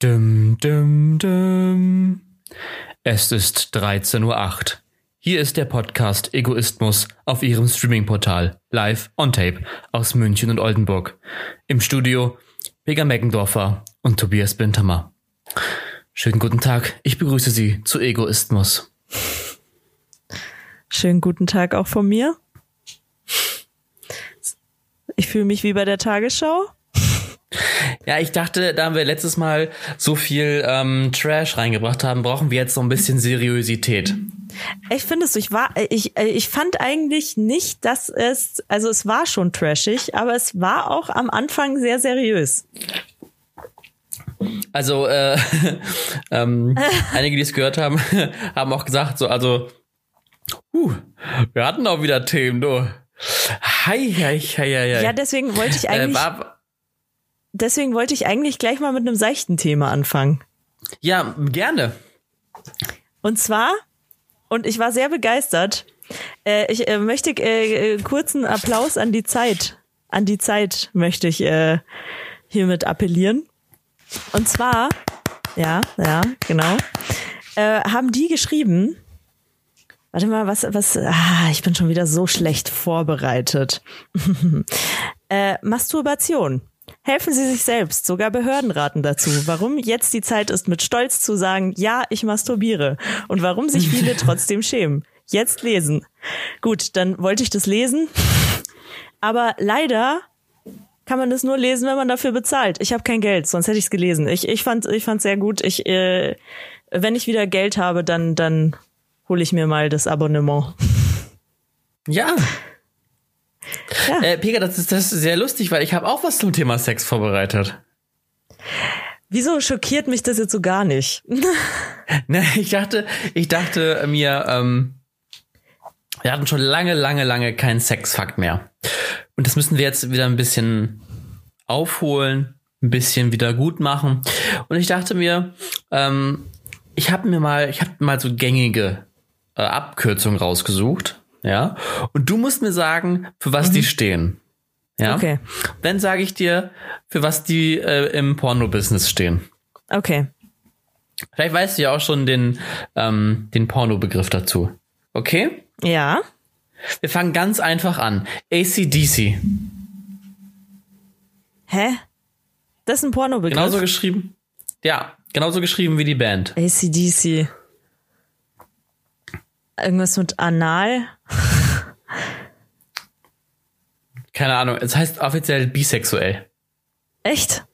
Dum, dum, dum. Es ist 13.08 Uhr. Hier ist der Podcast Egoismus auf Ihrem Streaming-Portal live on tape aus München und Oldenburg. Im Studio Vega Meckendorfer und Tobias Bintermer. Schönen guten Tag, ich begrüße Sie zu Egoismus. Schönen guten Tag auch von mir. Ich fühle mich wie bei der Tagesschau. Ja, ich dachte, da wir letztes Mal so viel ähm, Trash reingebracht haben, brauchen wir jetzt so ein bisschen Seriosität. Ich finde es, ich war, ich, ich fand eigentlich nicht, dass es, also es war schon trashig, aber es war auch am Anfang sehr seriös. Also äh, ähm, einige, die es gehört haben, haben auch gesagt, so also, uh, wir hatten auch wieder Themen, du. Hi, hi, hi, hi, hi. Ja, deswegen wollte ich eigentlich. Äh, war, deswegen wollte ich eigentlich gleich mal mit einem seichten Thema anfangen. Ja, gerne. Und zwar, und ich war sehr begeistert, äh, ich äh, möchte äh, äh kurzen Applaus an die Zeit. An die Zeit möchte ich äh, hiermit appellieren. Und zwar, ja, ja, genau, äh, haben die geschrieben, warte mal, was, was, ah, ich bin schon wieder so schlecht vorbereitet. äh, Masturbation. Helfen Sie sich selbst, sogar Behörden raten dazu. Warum jetzt die Zeit ist, mit Stolz zu sagen, ja, ich masturbiere. Und warum sich viele trotzdem schämen. Jetzt lesen. Gut, dann wollte ich das lesen. Aber leider kann man das nur lesen, wenn man dafür bezahlt. Ich habe kein Geld, sonst hätte ich es gelesen. Ich, ich fand ich fand sehr gut. Ich äh, wenn ich wieder Geld habe, dann dann hole ich mir mal das Abonnement. Ja. Ja. Äh, Pega, das ist, das ist sehr lustig, weil ich habe auch was zum Thema Sex vorbereitet. Wieso schockiert mich das jetzt so gar nicht? ne, ich dachte, ich dachte mir, ähm, wir hatten schon lange, lange, lange keinen Sexfakt mehr. Und das müssen wir jetzt wieder ein bisschen aufholen, ein bisschen wieder gut machen. Und ich dachte mir, ähm, ich habe mir mal, ich habe mal so gängige äh, Abkürzungen rausgesucht, ja. Und du musst mir sagen, für was mhm. die stehen. Ja. Okay. Dann sage ich dir, für was die äh, im Porno-Business stehen. Okay. Vielleicht weißt du ja auch schon den, ähm, den Porno-Begriff dazu. Okay? Ja. Wir fangen ganz einfach an. ACDC. Hä? Das ist ein Pornobegriff. Genauso geschrieben. Ja, genauso geschrieben wie die Band. ACDC. Irgendwas mit Anal? Keine Ahnung. Es heißt offiziell bisexuell. Echt?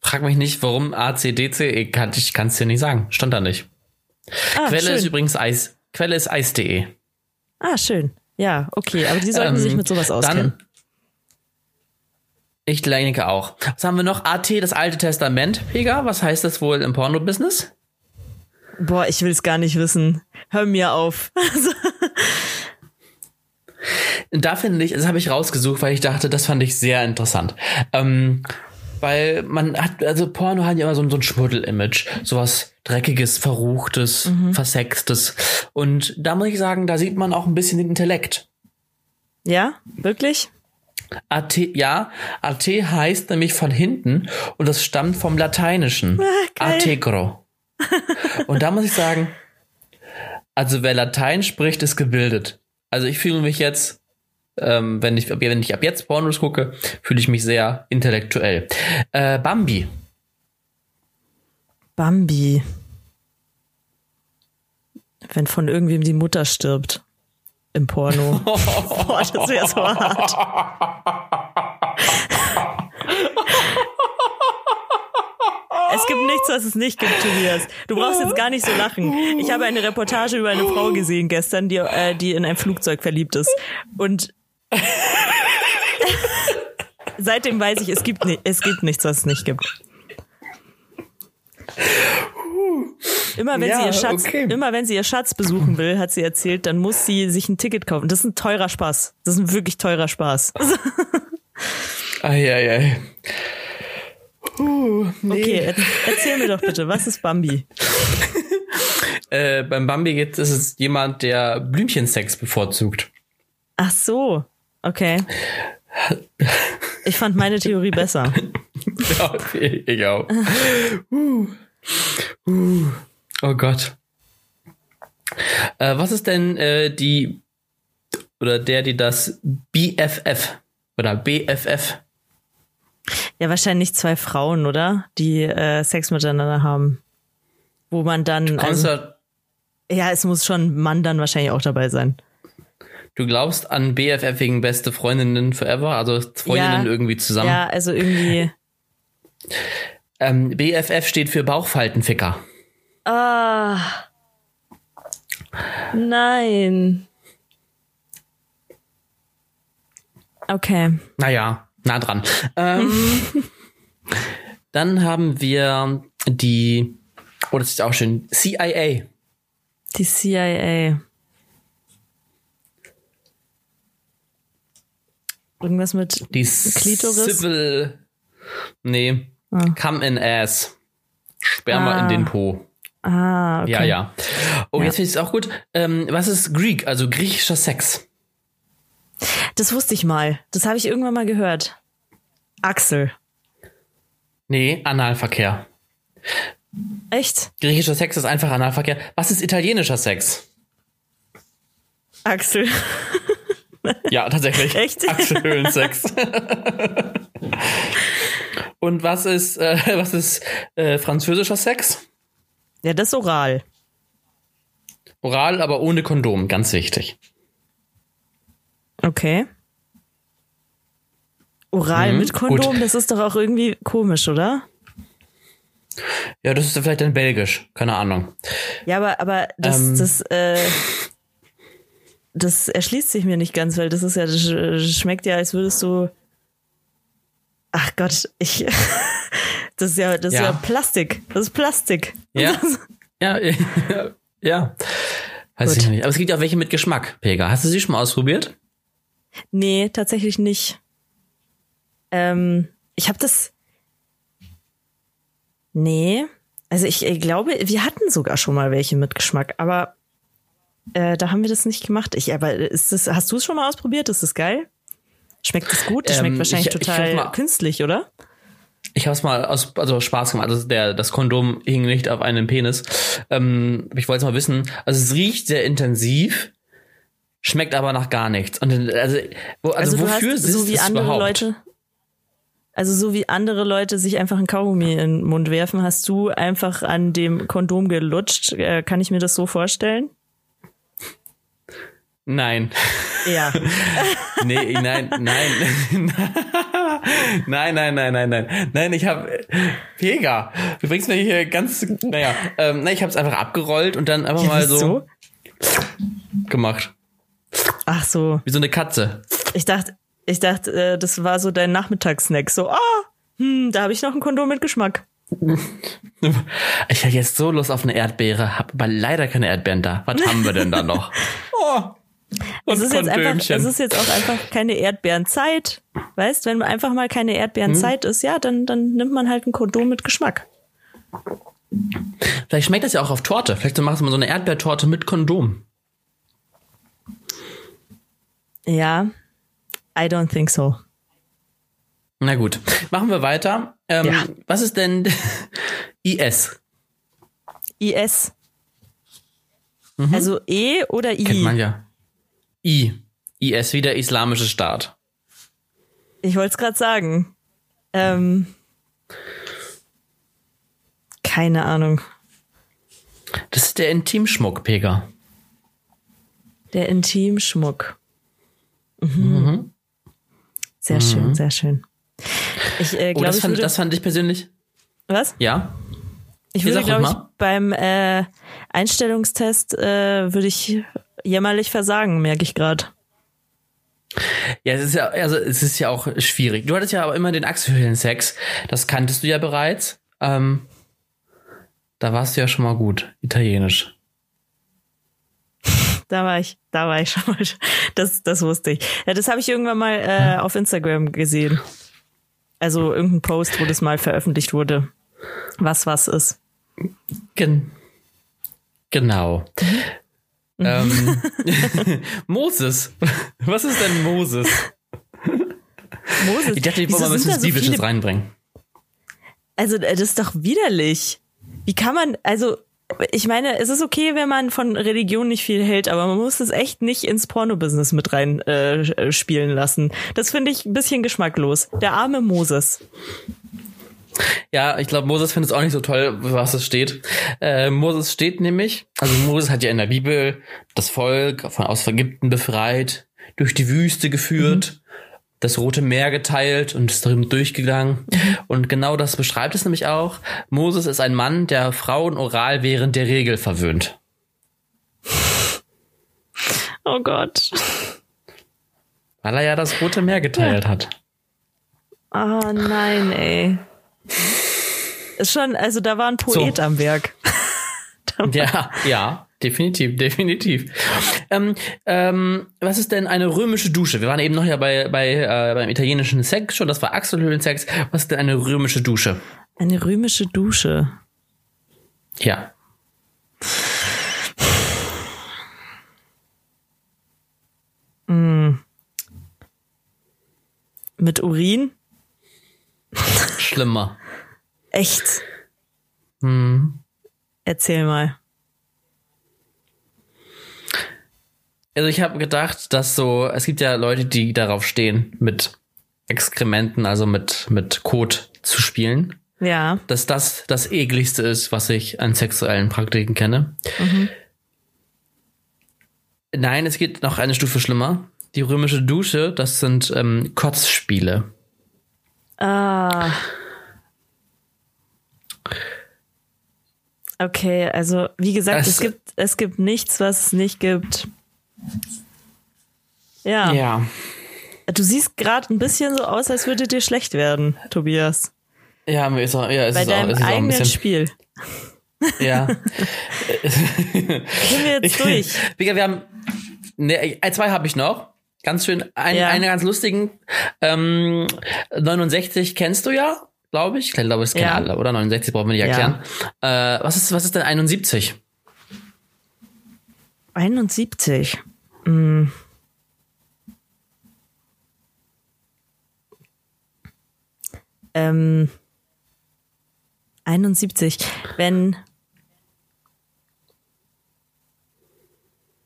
Frag mich nicht, warum ACDC. Ich kann es dir nicht sagen. Stand da nicht. Ah, Quelle schön. ist übrigens Eis. Quelle ist eis.de. Ah, schön. Ja, okay, aber die sollten ähm, sich mit sowas auskennen. Dann, ich denke auch. Was haben wir noch? AT, das Alte Testament, Pega. Was heißt das wohl im Porno-Business? Boah, ich will es gar nicht wissen. Hör mir auf. da finde ich, das habe ich rausgesucht, weil ich dachte, das fand ich sehr interessant. Ähm, weil man hat, also Porno hat ja immer so, so ein Schmuddel-Image, sowas dreckiges, verruchtes, mhm. versextes. Und da muss ich sagen, da sieht man auch ein bisschen den Intellekt. Ja, wirklich? AT, ja, AT heißt nämlich von hinten und das stammt vom Lateinischen. Ah, Ategro. Und da muss ich sagen, also wer Latein spricht, ist gebildet. Also ich fühle mich jetzt ähm, wenn, ich, wenn ich ab jetzt Pornos gucke, fühle ich mich sehr intellektuell. Äh, Bambi. Bambi. Wenn von irgendwem die Mutter stirbt. Im Porno. Boah, das wäre so hart. Es gibt nichts, was es nicht gibt, Tobias. Du brauchst jetzt gar nicht so lachen. Ich habe eine Reportage über eine Frau gesehen gestern, die, äh, die in ein Flugzeug verliebt ist. Und Seitdem weiß ich, es gibt, es gibt nichts, was es nicht gibt. Immer wenn, ja, sie ihr Schatz, okay. immer wenn sie ihr Schatz besuchen will, hat sie erzählt, dann muss sie sich ein Ticket kaufen. Das ist ein teurer Spaß. Das ist ein wirklich teurer Spaß. Eieiei. Uh, nee. Okay, erzähl mir doch bitte, was ist Bambi? äh, beim Bambi geht es jemand, der Blümchensex bevorzugt. Ach so. Okay. Ich fand meine Theorie besser. ja, ich auch. Uh. Uh. Oh Gott. Äh, was ist denn äh, die oder der, die das BFF oder BFF? Ja, wahrscheinlich zwei Frauen, oder? Die äh, Sex miteinander haben. Wo man dann. Also, ja, es muss schon Mann dann wahrscheinlich auch dabei sein. Du glaubst an BFF wegen beste Freundinnen forever? Also Freundinnen ja, irgendwie zusammen? Ja, also irgendwie. Ähm, BFF steht für Bauchfaltenficker. Ah. Nein. Okay. Naja, nah dran. Ähm, dann haben wir die, oh, das ist auch schön, CIA. Die CIA. Irgendwas mit die Klitoris? Civil. Nee. Ah. Come in ass. Sperma ah. in den Po. Ah, okay. Ja, ja. Oh, ja. jetzt finde ich es auch gut. Ähm, was ist Greek, also griechischer Sex? Das wusste ich mal. Das habe ich irgendwann mal gehört. Axel. Nee, Analverkehr. Echt? Griechischer Sex ist einfach Analverkehr. Was ist italienischer Sex? Axel. ja, tatsächlich. Echt? Achselhöhlensex. Und was ist, äh, was ist äh, französischer Sex? Ja, das ist oral. Oral, aber ohne Kondom, ganz wichtig. Okay. Oral mhm, mit Kondom, gut. das ist doch auch irgendwie komisch, oder? Ja, das ist vielleicht dann belgisch, keine Ahnung. Ja, aber, aber das, ähm, das, äh, das erschließt sich mir nicht ganz, weil das ist ja, das schmeckt ja, als würdest du. Ach Gott, ich. Das ist ja, das ja. ist ja Plastik. Das ist Plastik. Ja. ja, ja, ja. Weiß Gut. ich nicht. Aber es gibt auch welche mit Geschmack, Pega. Hast du sie schon mal ausprobiert? Nee, tatsächlich nicht. Ähm, ich habe das. Nee. Also ich, ich, glaube, wir hatten sogar schon mal welche mit Geschmack, aber äh, da haben wir das nicht gemacht. Ich, aber ist das, hast du es schon mal ausprobiert? Ist das geil? Schmeckt das gut? Das schmeckt ähm, wahrscheinlich ich, total ich mal, künstlich, oder? Ich habe es mal aus also Spaß gemacht. Also der das Kondom hing nicht auf einem Penis. Ähm, ich wollte mal wissen. Also es riecht sehr intensiv, schmeckt aber nach gar nichts. Und also, also, also wofür hast, so wie andere überhaupt? Leute. Also so wie andere Leute sich einfach ein Kaugummi in den Mund werfen, hast du einfach an dem Kondom gelutscht. Äh, kann ich mir das so vorstellen? Nein. Ja. nee, nein, nein. nein, nein, nein, nein, nein. Nein, ich habe Pega. Du bringst mir hier ganz naja, ähm, ich habe es einfach abgerollt und dann einfach mal so, so gemacht. Ach so. Wie so eine Katze. Ich dachte, ich dachte, äh, das war so dein Nachmittagssnack. So, ah, oh, hm, da habe ich noch ein Kondom mit Geschmack. Ich hätte jetzt so Lust auf eine Erdbeere, habe aber leider keine Erdbeeren da. Was haben wir denn da noch? Oh, es ist, jetzt einfach, es ist jetzt auch einfach keine Erdbeerenzeit. Weißt, wenn einfach mal keine Erdbeerenzeit hm. ist, ja, dann, dann nimmt man halt ein Kondom mit Geschmack. Vielleicht schmeckt das ja auch auf Torte. Vielleicht machst du mal so eine Erdbeertorte mit Kondom. Ja, I don't think so. Na gut, machen wir weiter. Ähm, ja. Was ist denn IS? IS. Mhm. Also E oder I? Kennt man ja. I. IS, wie der islamische Staat. Ich wollte es gerade sagen. Ähm, keine Ahnung. Das ist der Intimschmuck, Pega. Der Intimschmuck. Mhm. Mhm. Sehr mhm. schön, sehr schön. Ich äh, glaube, oh, das, fand, das fand ich persönlich. Was? Ja. Ich würde, glaube ich, beim äh, Einstellungstest äh, würde ich jämmerlich versagen, merke ich gerade. Ja, es ist ja, also es ist ja auch schwierig. Du hattest ja aber immer den Achselhöhlen-Sex. Das kanntest du ja bereits. Ähm, da warst du ja schon mal gut. Italienisch. Da war ich, da war ich schon mal. Das, das wusste ich. Ja, das habe ich irgendwann mal äh, auf Instagram gesehen. Also irgendein Post, wo das mal veröffentlicht wurde. Was was ist. Gen genau. Mhm. Ähm, Moses. Was ist denn Moses? Moses. Ich dachte, ich wollte mal ein bisschen Biblisches so reinbringen. Also, äh, das ist doch widerlich. Wie kann man, also, ich meine, es ist okay, wenn man von Religion nicht viel hält, aber man muss es echt nicht ins Porno-Business mit rein äh, spielen lassen. Das finde ich ein bisschen geschmacklos. Der arme Moses. Ja, ich glaube, Moses findet es auch nicht so toll, was es steht. Äh, Moses steht nämlich, also Moses hat ja in der Bibel das Volk von aus Ägypten befreit, durch die Wüste geführt, mhm. Das Rote Meer geteilt und ist darin durchgegangen. Mhm. Und genau das beschreibt es nämlich auch. Moses ist ein Mann, der Frauen oral während der Regel verwöhnt. Oh Gott. Weil er ja das Rote Meer geteilt ja. hat. Oh nein, ey. Ist schon, also da war ein Poet so. am Werk. ja, ja, definitiv, definitiv. Ähm, ähm, was ist denn eine römische Dusche? Wir waren eben noch ja bei, bei äh, beim italienischen Sex schon, das war Achselhöhlensex. Was ist denn eine römische Dusche? Eine römische Dusche. Ja. Mm. Mit Urin? Schlimmer. Echt? Hm. Erzähl mal. Also ich habe gedacht, dass so, es gibt ja Leute, die darauf stehen, mit Exkrementen, also mit, mit Kot zu spielen. Ja. Dass das das ekligste ist, was ich an sexuellen Praktiken kenne. Mhm. Nein, es geht noch eine Stufe schlimmer. Die römische Dusche, das sind ähm, Kotzspiele. Ah. Okay, also wie gesagt, es, es gibt, es gibt nichts, was es nicht gibt. Ja. Ja. Du siehst gerade ein bisschen so aus, als würde dir schlecht werden, Tobias. Ja, mir ist auch, ja, es Bei ist deinem auch, es ist eigenen ein bisschen, Spiel. Ja. Sind wir jetzt Ich- durch? Digga, wir haben, ne, zwei habe ich noch. Ganz schön, ein, Ja. einen ganz lustigen. Ähm, 69 kennst du ja, glaube ich. Ich glaube, das kennen Ja. alle, oder? 69 brauchen wir nicht Ja. erklären. Äh, was ist, was ist denn 71? 71. Hm. Ähm, 71. Wenn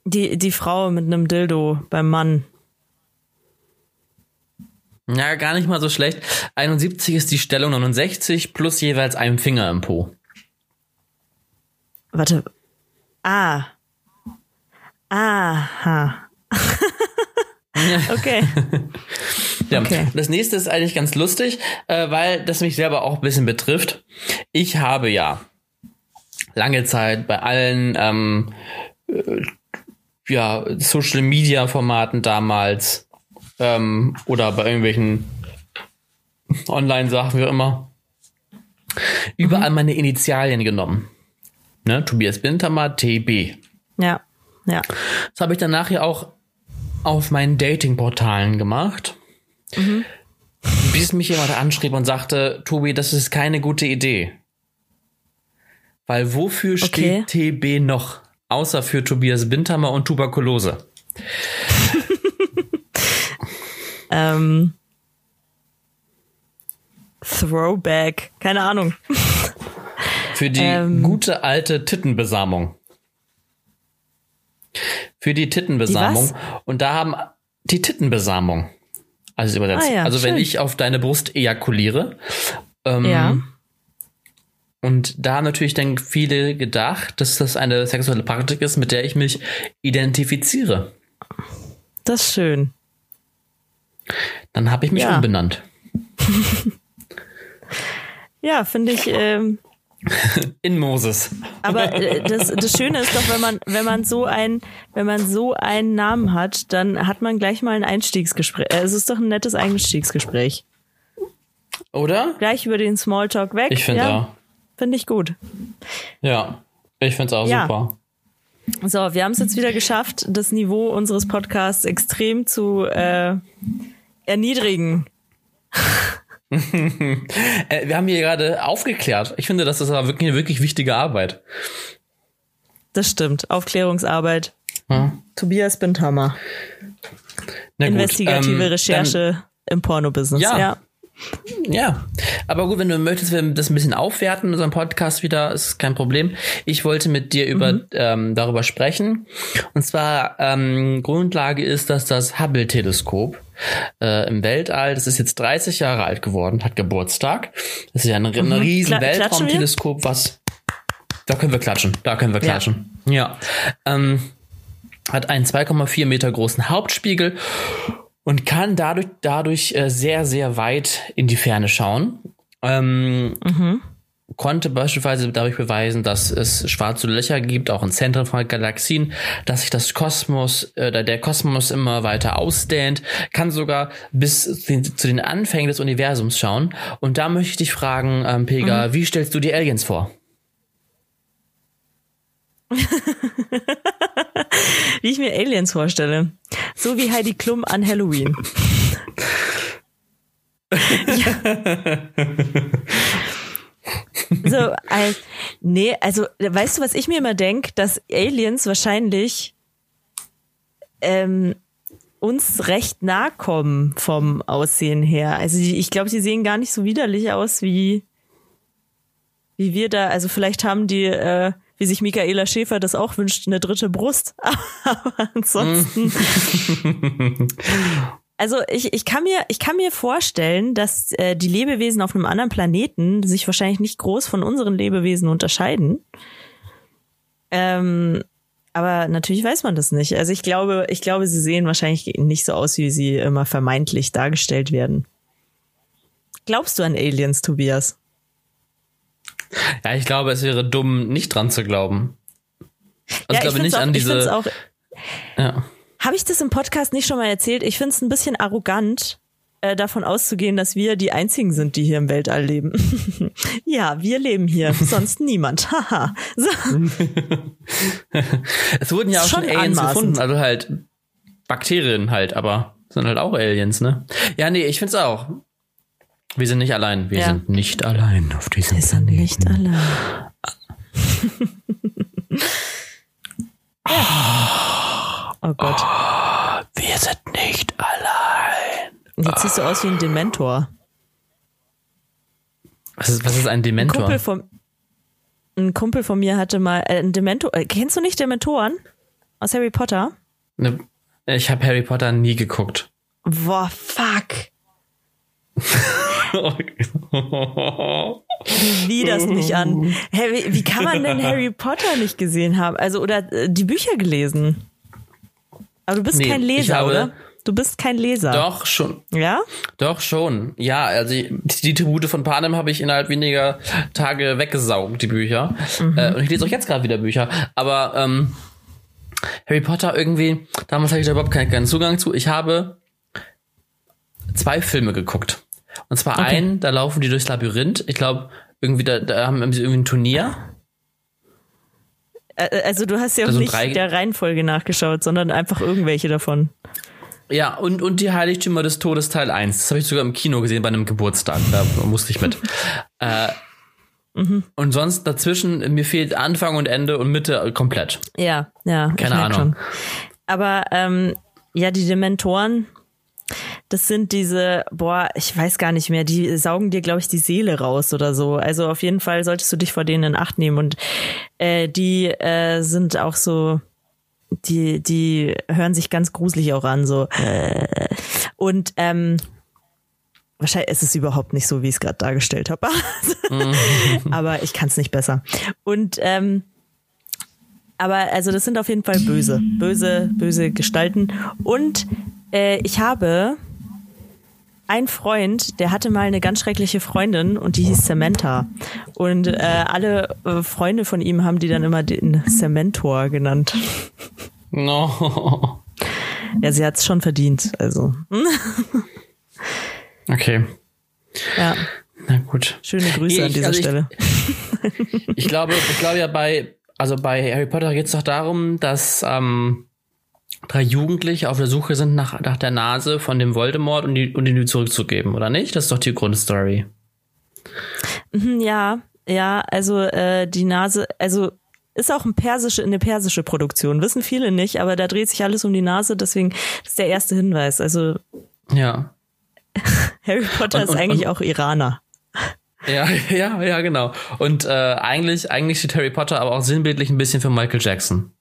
die, die Frau mit einem Dildo beim Mann. Ja, gar nicht mal so schlecht. 71 ist die Stellung 69 plus jeweils einem Finger im Po. Warte. Ah. Aha. okay. Ja. Okay. Das nächste ist eigentlich ganz lustig, äh, weil das mich selber auch ein bisschen betrifft. Ich habe ja lange Zeit bei allen ähm, äh, ja, Social Media Formaten damals ähm, oder bei irgendwelchen Online-Sachen, wie auch immer, überall meine Initialien genommen. Ne? Tobias Bintermer, TB. Ja. Ja. Das habe ich dann nachher auch auf meinen Dating-Portalen gemacht. Bis mich jemand anschrieb und sagte, Tobi, das ist keine gute Idee. Weil wofür Okay. steht TB noch? Außer für Tobias Bindhammer und Tuberkulose. Ähm, Throwback. Keine Ahnung. Für die Ähm. gute alte Tittenbesamung. Für die Tittenbesamung. Die und da haben die Tittenbesamung. Also übersetzt. Ah ja, also wenn schön. ich auf deine Brust ejakuliere. Ähm, Ja. Und da haben natürlich dann viele gedacht, dass das eine sexuelle Praktik ist, mit der ich mich identifiziere. Das ist schön. Dann habe ich mich Ja. umbenannt. Ja, finde ich. Ähm, In Moses. aber äh, das, das Schöne ist doch, wenn man, wenn man so ein, wenn man so einen Namen hat, dann hat man gleich mal ein Einstiegsgespräch. Äh, Es ist doch ein nettes Einstiegsgespräch. Oder? Gleich über den Smalltalk weg. Ich finde ja. Finde ich gut. Ja. Ich finde es auch Ja. super. So, wir haben es jetzt wieder geschafft, das Niveau unseres Podcasts extrem zu äh, erniedrigen. Äh, wir haben hier gerade aufgeklärt. Ich finde, das ist aber wirklich eine wirklich wichtige Arbeit. Das stimmt. Aufklärungsarbeit. Ja. Tobias Bindhammer. Na gut, Investigative ähm, Recherche im Pornobusiness. Ja. ja. Ja, aber gut, wenn du möchtest, wir das ein bisschen aufwerten, unseren Podcast wieder, ist kein Problem. Ich wollte mit dir über mhm. ähm, darüber sprechen. Und zwar ähm, Grundlage ist, dass das Hubble-Teleskop äh, im Weltall, das ist jetzt 30 Jahre alt geworden, hat Geburtstag. Das ist ja ein, ein mhm. riesen Kla Weltraumteleskop, was da können wir klatschen, da können wir klatschen. Ja. ja. Ähm, hat einen 2,4 Meter großen Hauptspiegel und kann dadurch, dadurch äh, sehr, sehr weit in die Ferne schauen. Ähm, mhm. Konnte beispielsweise dadurch beweisen, dass es schwarze Löcher gibt, auch in Zentren von Galaxien, dass sich das Kosmos, äh, der Kosmos immer weiter ausdehnt, kann sogar bis zu den Anfängen des Universums schauen. Und da möchte ich dich fragen, ähm, Pega, mhm. wie stellst du die Aliens vor? wie ich mir Aliens vorstelle. So wie Heidi Klum an Halloween. so, äh, nee, also weißt du, was ich mir immer denke, dass Aliens wahrscheinlich ähm, uns recht nahe kommen vom Aussehen her. Also ich glaube, sie sehen gar nicht so widerlich aus wie wie wir da. Also vielleicht haben die äh, wie sich Michaela Schäfer das auch wünscht, eine dritte Brust. Aber ansonsten. also ich, ich, kann mir, ich kann mir vorstellen, dass äh, die Lebewesen auf einem anderen Planeten sich wahrscheinlich nicht groß von unseren Lebewesen unterscheiden. Ähm, aber natürlich weiß man das nicht. Also ich glaube, ich glaube, sie sehen wahrscheinlich nicht so aus, wie sie immer vermeintlich dargestellt werden. Glaubst du an Aliens, Tobias? Ja, ich glaube, es wäre dumm, nicht dran zu glauben. Also ja, ich glaube nicht an diese. Auch, ja. Habe ich das im Podcast nicht schon mal erzählt? Ich finde es ein bisschen arrogant, äh, davon auszugehen, dass wir die einzigen sind, die hier im Weltall leben. ja, wir leben hier, sonst niemand. Haha. so. es wurden ja auch schon, schon Aliens anmaßend. gefunden, also halt Bakterien halt, aber sind halt auch Aliens, ne? Ja, nee, ich finde es auch. Wir sind nicht allein. Wir ja. sind nicht allein auf diesem Wir sind Planeten. nicht allein. oh Gott. Oh, wir sind nicht allein. Jetzt siehst du aus wie ein Dementor. Was ist, was ist ein Dementor? Ein Kumpel von, ein Kumpel von mir hatte mal äh, ein Dementor. Äh, kennst du nicht Dementoren aus Harry Potter? Ne, ich habe Harry Potter nie geguckt. Boah, fuck. wie das nicht an. Hey, wie, wie, kann man denn Harry Potter nicht gesehen haben? Also, oder äh, die Bücher gelesen? Aber du bist nee, kein Leser, habe, oder? Du bist kein Leser. Doch, schon. Ja? Doch, schon. Ja, also die Tribute von Panem habe ich innerhalb weniger Tage weggesaugt, die Bücher. Mhm. Äh, und ich lese auch jetzt gerade wieder Bücher. Aber ähm, Harry Potter irgendwie, damals hatte ich da überhaupt keinen, keinen Zugang zu. Ich habe zwei Filme geguckt. Und zwar okay. einen, da laufen die durchs Labyrinth. Ich glaube, irgendwie, da, da haben sie irgendwie ein Turnier. Also du hast ja auch nicht der Reihenfolge nachgeschaut, sondern einfach irgendwelche davon. Ja, und, und die Heiligtümer des Todes Teil 1. Das habe ich sogar im Kino gesehen bei einem Geburtstag. Da musste ich mit. äh, mhm. Und sonst dazwischen, mir fehlt Anfang und Ende und Mitte komplett. Ja, ja. Keine Ahnung. Schon. Aber ähm, ja, die Dementoren, das sind diese, boah, ich weiß gar nicht mehr, die saugen dir, glaube ich, die Seele raus oder so. Also auf jeden Fall solltest du dich vor denen in Acht nehmen. Und äh, die äh, sind auch so, die, die hören sich ganz gruselig auch an, so. Und ähm, wahrscheinlich ist es überhaupt nicht so, wie ich es gerade dargestellt habe. Aber ich kann es nicht besser. Und ähm, aber also das sind auf jeden Fall böse, böse, böse Gestalten. Und äh, ich habe einen Freund, der hatte mal eine ganz schreckliche Freundin und die hieß Samantha. Und äh, alle äh, Freunde von ihm haben die dann immer den Cementor genannt. No. Ja, sie hat es schon verdient, also. okay. Ja. Na gut. Schöne Grüße ich, an dieser also Stelle. Ich, glaube, ich glaube ja bei, also bei Harry Potter geht es doch darum, dass ähm, drei Jugendliche auf der Suche sind nach, nach der Nase von dem Voldemort und, die, und ihn zurückzugeben, oder nicht? Das ist doch die Grundstory. Mhm, ja, ja, also äh, die Nase, also ist auch ein persische, eine persische Produktion, wissen viele nicht, aber da dreht sich alles um die Nase, deswegen ist der erste Hinweis. Also ja. Harry Potter Und- ist und- eigentlich und- auch Iraner. Ja, ja, ja, genau. Und äh, eigentlich, eigentlich steht Harry Potter aber auch sinnbildlich ein bisschen für Michael Jackson.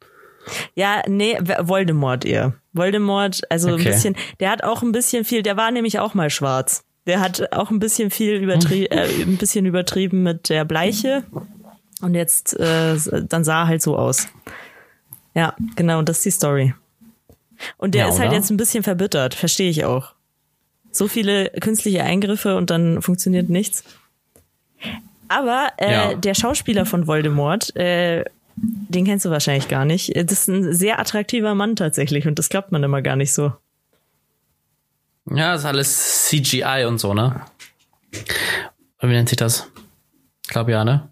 Ja, nee, Voldemort eher. Voldemort, also Okay. ein bisschen, der hat auch ein bisschen viel, der war nämlich auch mal schwarz. Der hat auch ein bisschen viel übertrieben, äh, ein bisschen übertrieben mit der Bleiche. Und jetzt, äh, dann sah er halt so aus. Ja, genau, das ist die Story. Und der Ja, ist halt jetzt ein bisschen verbittert, verstehe ich auch. So viele künstliche Eingriffe und dann funktioniert nichts. Aber äh, Ja. der Schauspieler von Voldemort, äh, den kennst du wahrscheinlich gar nicht. Das ist ein sehr attraktiver Mann tatsächlich und das glaubt man immer gar nicht so. Ja, das ist alles CGI und so, ne? Wie nennt sich das? Ich glaube ja, ne?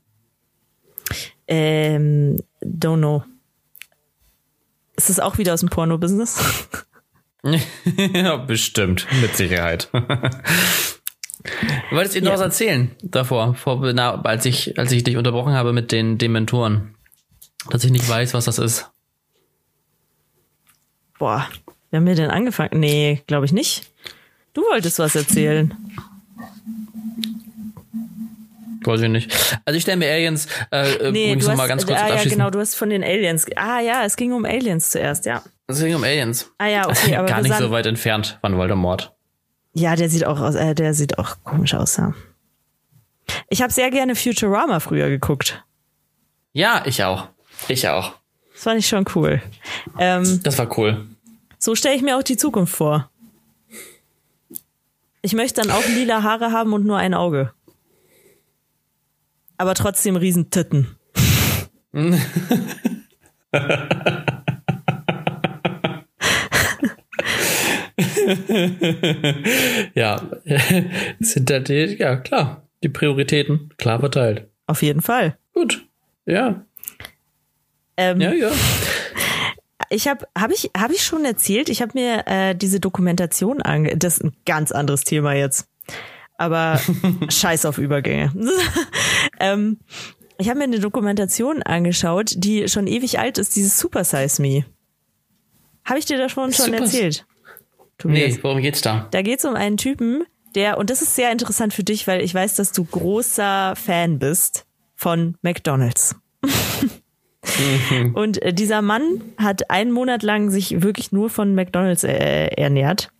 Ähm, don't know. Ist das auch wieder aus dem Porno-Business? ja, bestimmt. Mit Sicherheit. du wolltest eben noch Ja. was erzählen davor, vor, na, als, ich, als ich dich unterbrochen habe mit den Dementoren. Dass ich nicht weiß, was das ist. Boah, wer haben wir denn angefangen? Nee, glaube ich nicht. Du wolltest was erzählen. Weiß ich nicht. Also ich stelle mir Aliens, äh, Nee, übrigens du hast, mal ganz kurz ah, ja, genau, du hast von den Aliens. Ah ja, es ging um Aliens zuerst, ja. Es ging um Aliens. Ah ja, okay, aber Gar nicht so weit entfernt von Voldemort. Ja, der sieht auch aus, äh, der sieht auch komisch aus, ja. Ich habe sehr gerne Futurama früher geguckt. Ja, ich auch. Ich auch. Das fand ich schon cool. Ähm, Das war cool. so stelle ich mir auch die Zukunft vor. Ich möchte dann auch lila Haare haben und nur ein Auge. Aber trotzdem riesen Titten. Ja, sind da die, ja klar, die Prioritäten klar verteilt. Auf jeden Fall. Gut. Ja, Ähm, ja, ja. Ich habe, habe ich, habe ich schon erzählt. Ich habe mir äh, diese Dokumentation ange, das ist ein ganz anderes Thema jetzt, aber Scheiß auf Übergänge. ähm, ich habe mir eine Dokumentation angeschaut, die schon ewig alt ist. Dieses Super Size Me. Habe ich dir davon schon Super- erzählt? Tobias? Nee, worum geht's da? Da geht es um einen Typen, der, und das ist sehr interessant für dich, weil ich weiß, dass du großer Fan bist von McDonalds. und äh, dieser Mann hat einen Monat lang sich wirklich nur von McDonalds äh, ernährt.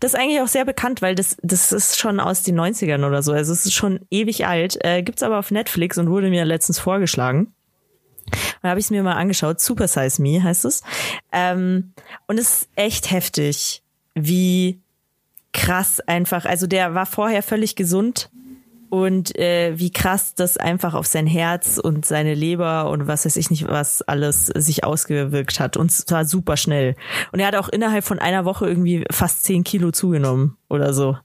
Das ist eigentlich auch sehr bekannt, weil das, das ist schon aus den 90ern oder so. Also es ist schon ewig alt. Äh, gibt's aber auf Netflix und wurde mir letztens vorgeschlagen. Da habe ich es mir mal angeschaut. Super Size Me heißt es. Ähm, und es ist echt heftig, wie krass einfach. Also der war vorher völlig gesund und äh, wie krass das einfach auf sein Herz und seine Leber und was weiß ich nicht was alles sich ausgewirkt hat und zwar super schnell. Und er hat auch innerhalb von einer Woche irgendwie fast 10 Kilo zugenommen oder so.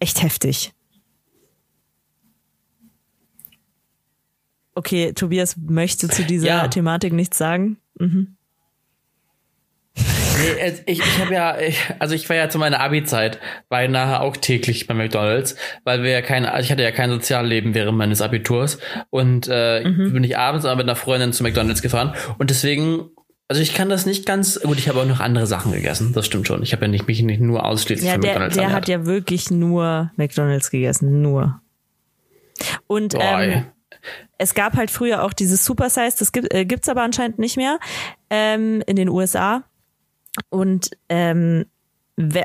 Echt heftig. Okay, Tobias möchte zu dieser Ja. Thematik nichts sagen. Nee, ich, ich habe ja, ich, also ich war ja zu meiner Abi-Zeit beinahe auch täglich bei McDonalds, weil wir ja kein, also ich hatte ja kein Sozialleben während meines Abiturs und äh, bin ich abends aber mit einer Freundin zu McDonalds gefahren und deswegen, also ich kann das nicht ganz, gut, ich habe auch noch andere Sachen gegessen, das stimmt schon. Ich habe ja nicht mich nicht nur ausschließlich Ja, von der, McDonalds der hat ja wirklich nur McDonalds gegessen, nur. Und Boah, ey. ähm, es gab halt früher auch dieses Super Size, das gibt, äh, gibt's aber anscheinend nicht mehr ähm, in den USA. Und ähm,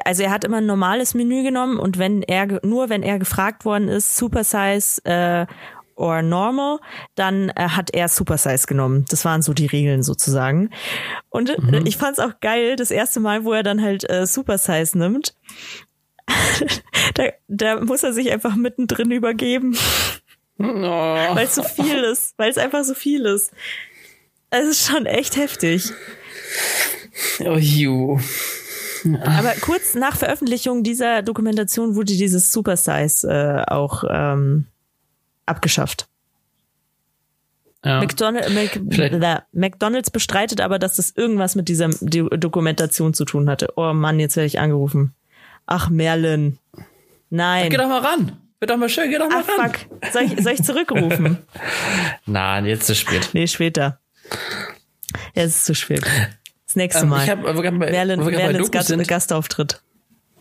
also er hat immer ein normales Menü genommen und wenn er nur wenn er gefragt worden ist, Super Size äh, or Normal, dann äh, hat er Super Size genommen. Das waren so die Regeln sozusagen. Und äh, ich fand's auch geil, das erste Mal, wo er dann halt äh, Super Size nimmt. da, da muss er sich einfach mittendrin übergeben, Oh. weil es so viel ist, weil es einfach so viel ist. Es ist schon echt heftig. Oh, you. Aber kurz nach Veröffentlichung dieser Dokumentation wurde dieses Super Size äh, auch ähm, abgeschafft. Ja. McDonald, Mac, Vielleicht- Blah. McDonald's bestreitet aber, dass das irgendwas mit dieser Do- Dokumentation zu tun hatte. Oh Mann, jetzt werde ich angerufen. Ach, Merlin. Nein. Geh doch mal ran. Wird doch mal schön, geh doch mal Ach, ran. fuck. Soll ich, soll ich zurückrufen? Nein, jetzt ist es spät. nee, später. Ja, es ist zu spät. Das nächste Ähm, Mal. ich hab, wir bei, Merlin, wir Merlins Gast, sind, Gastauftritt.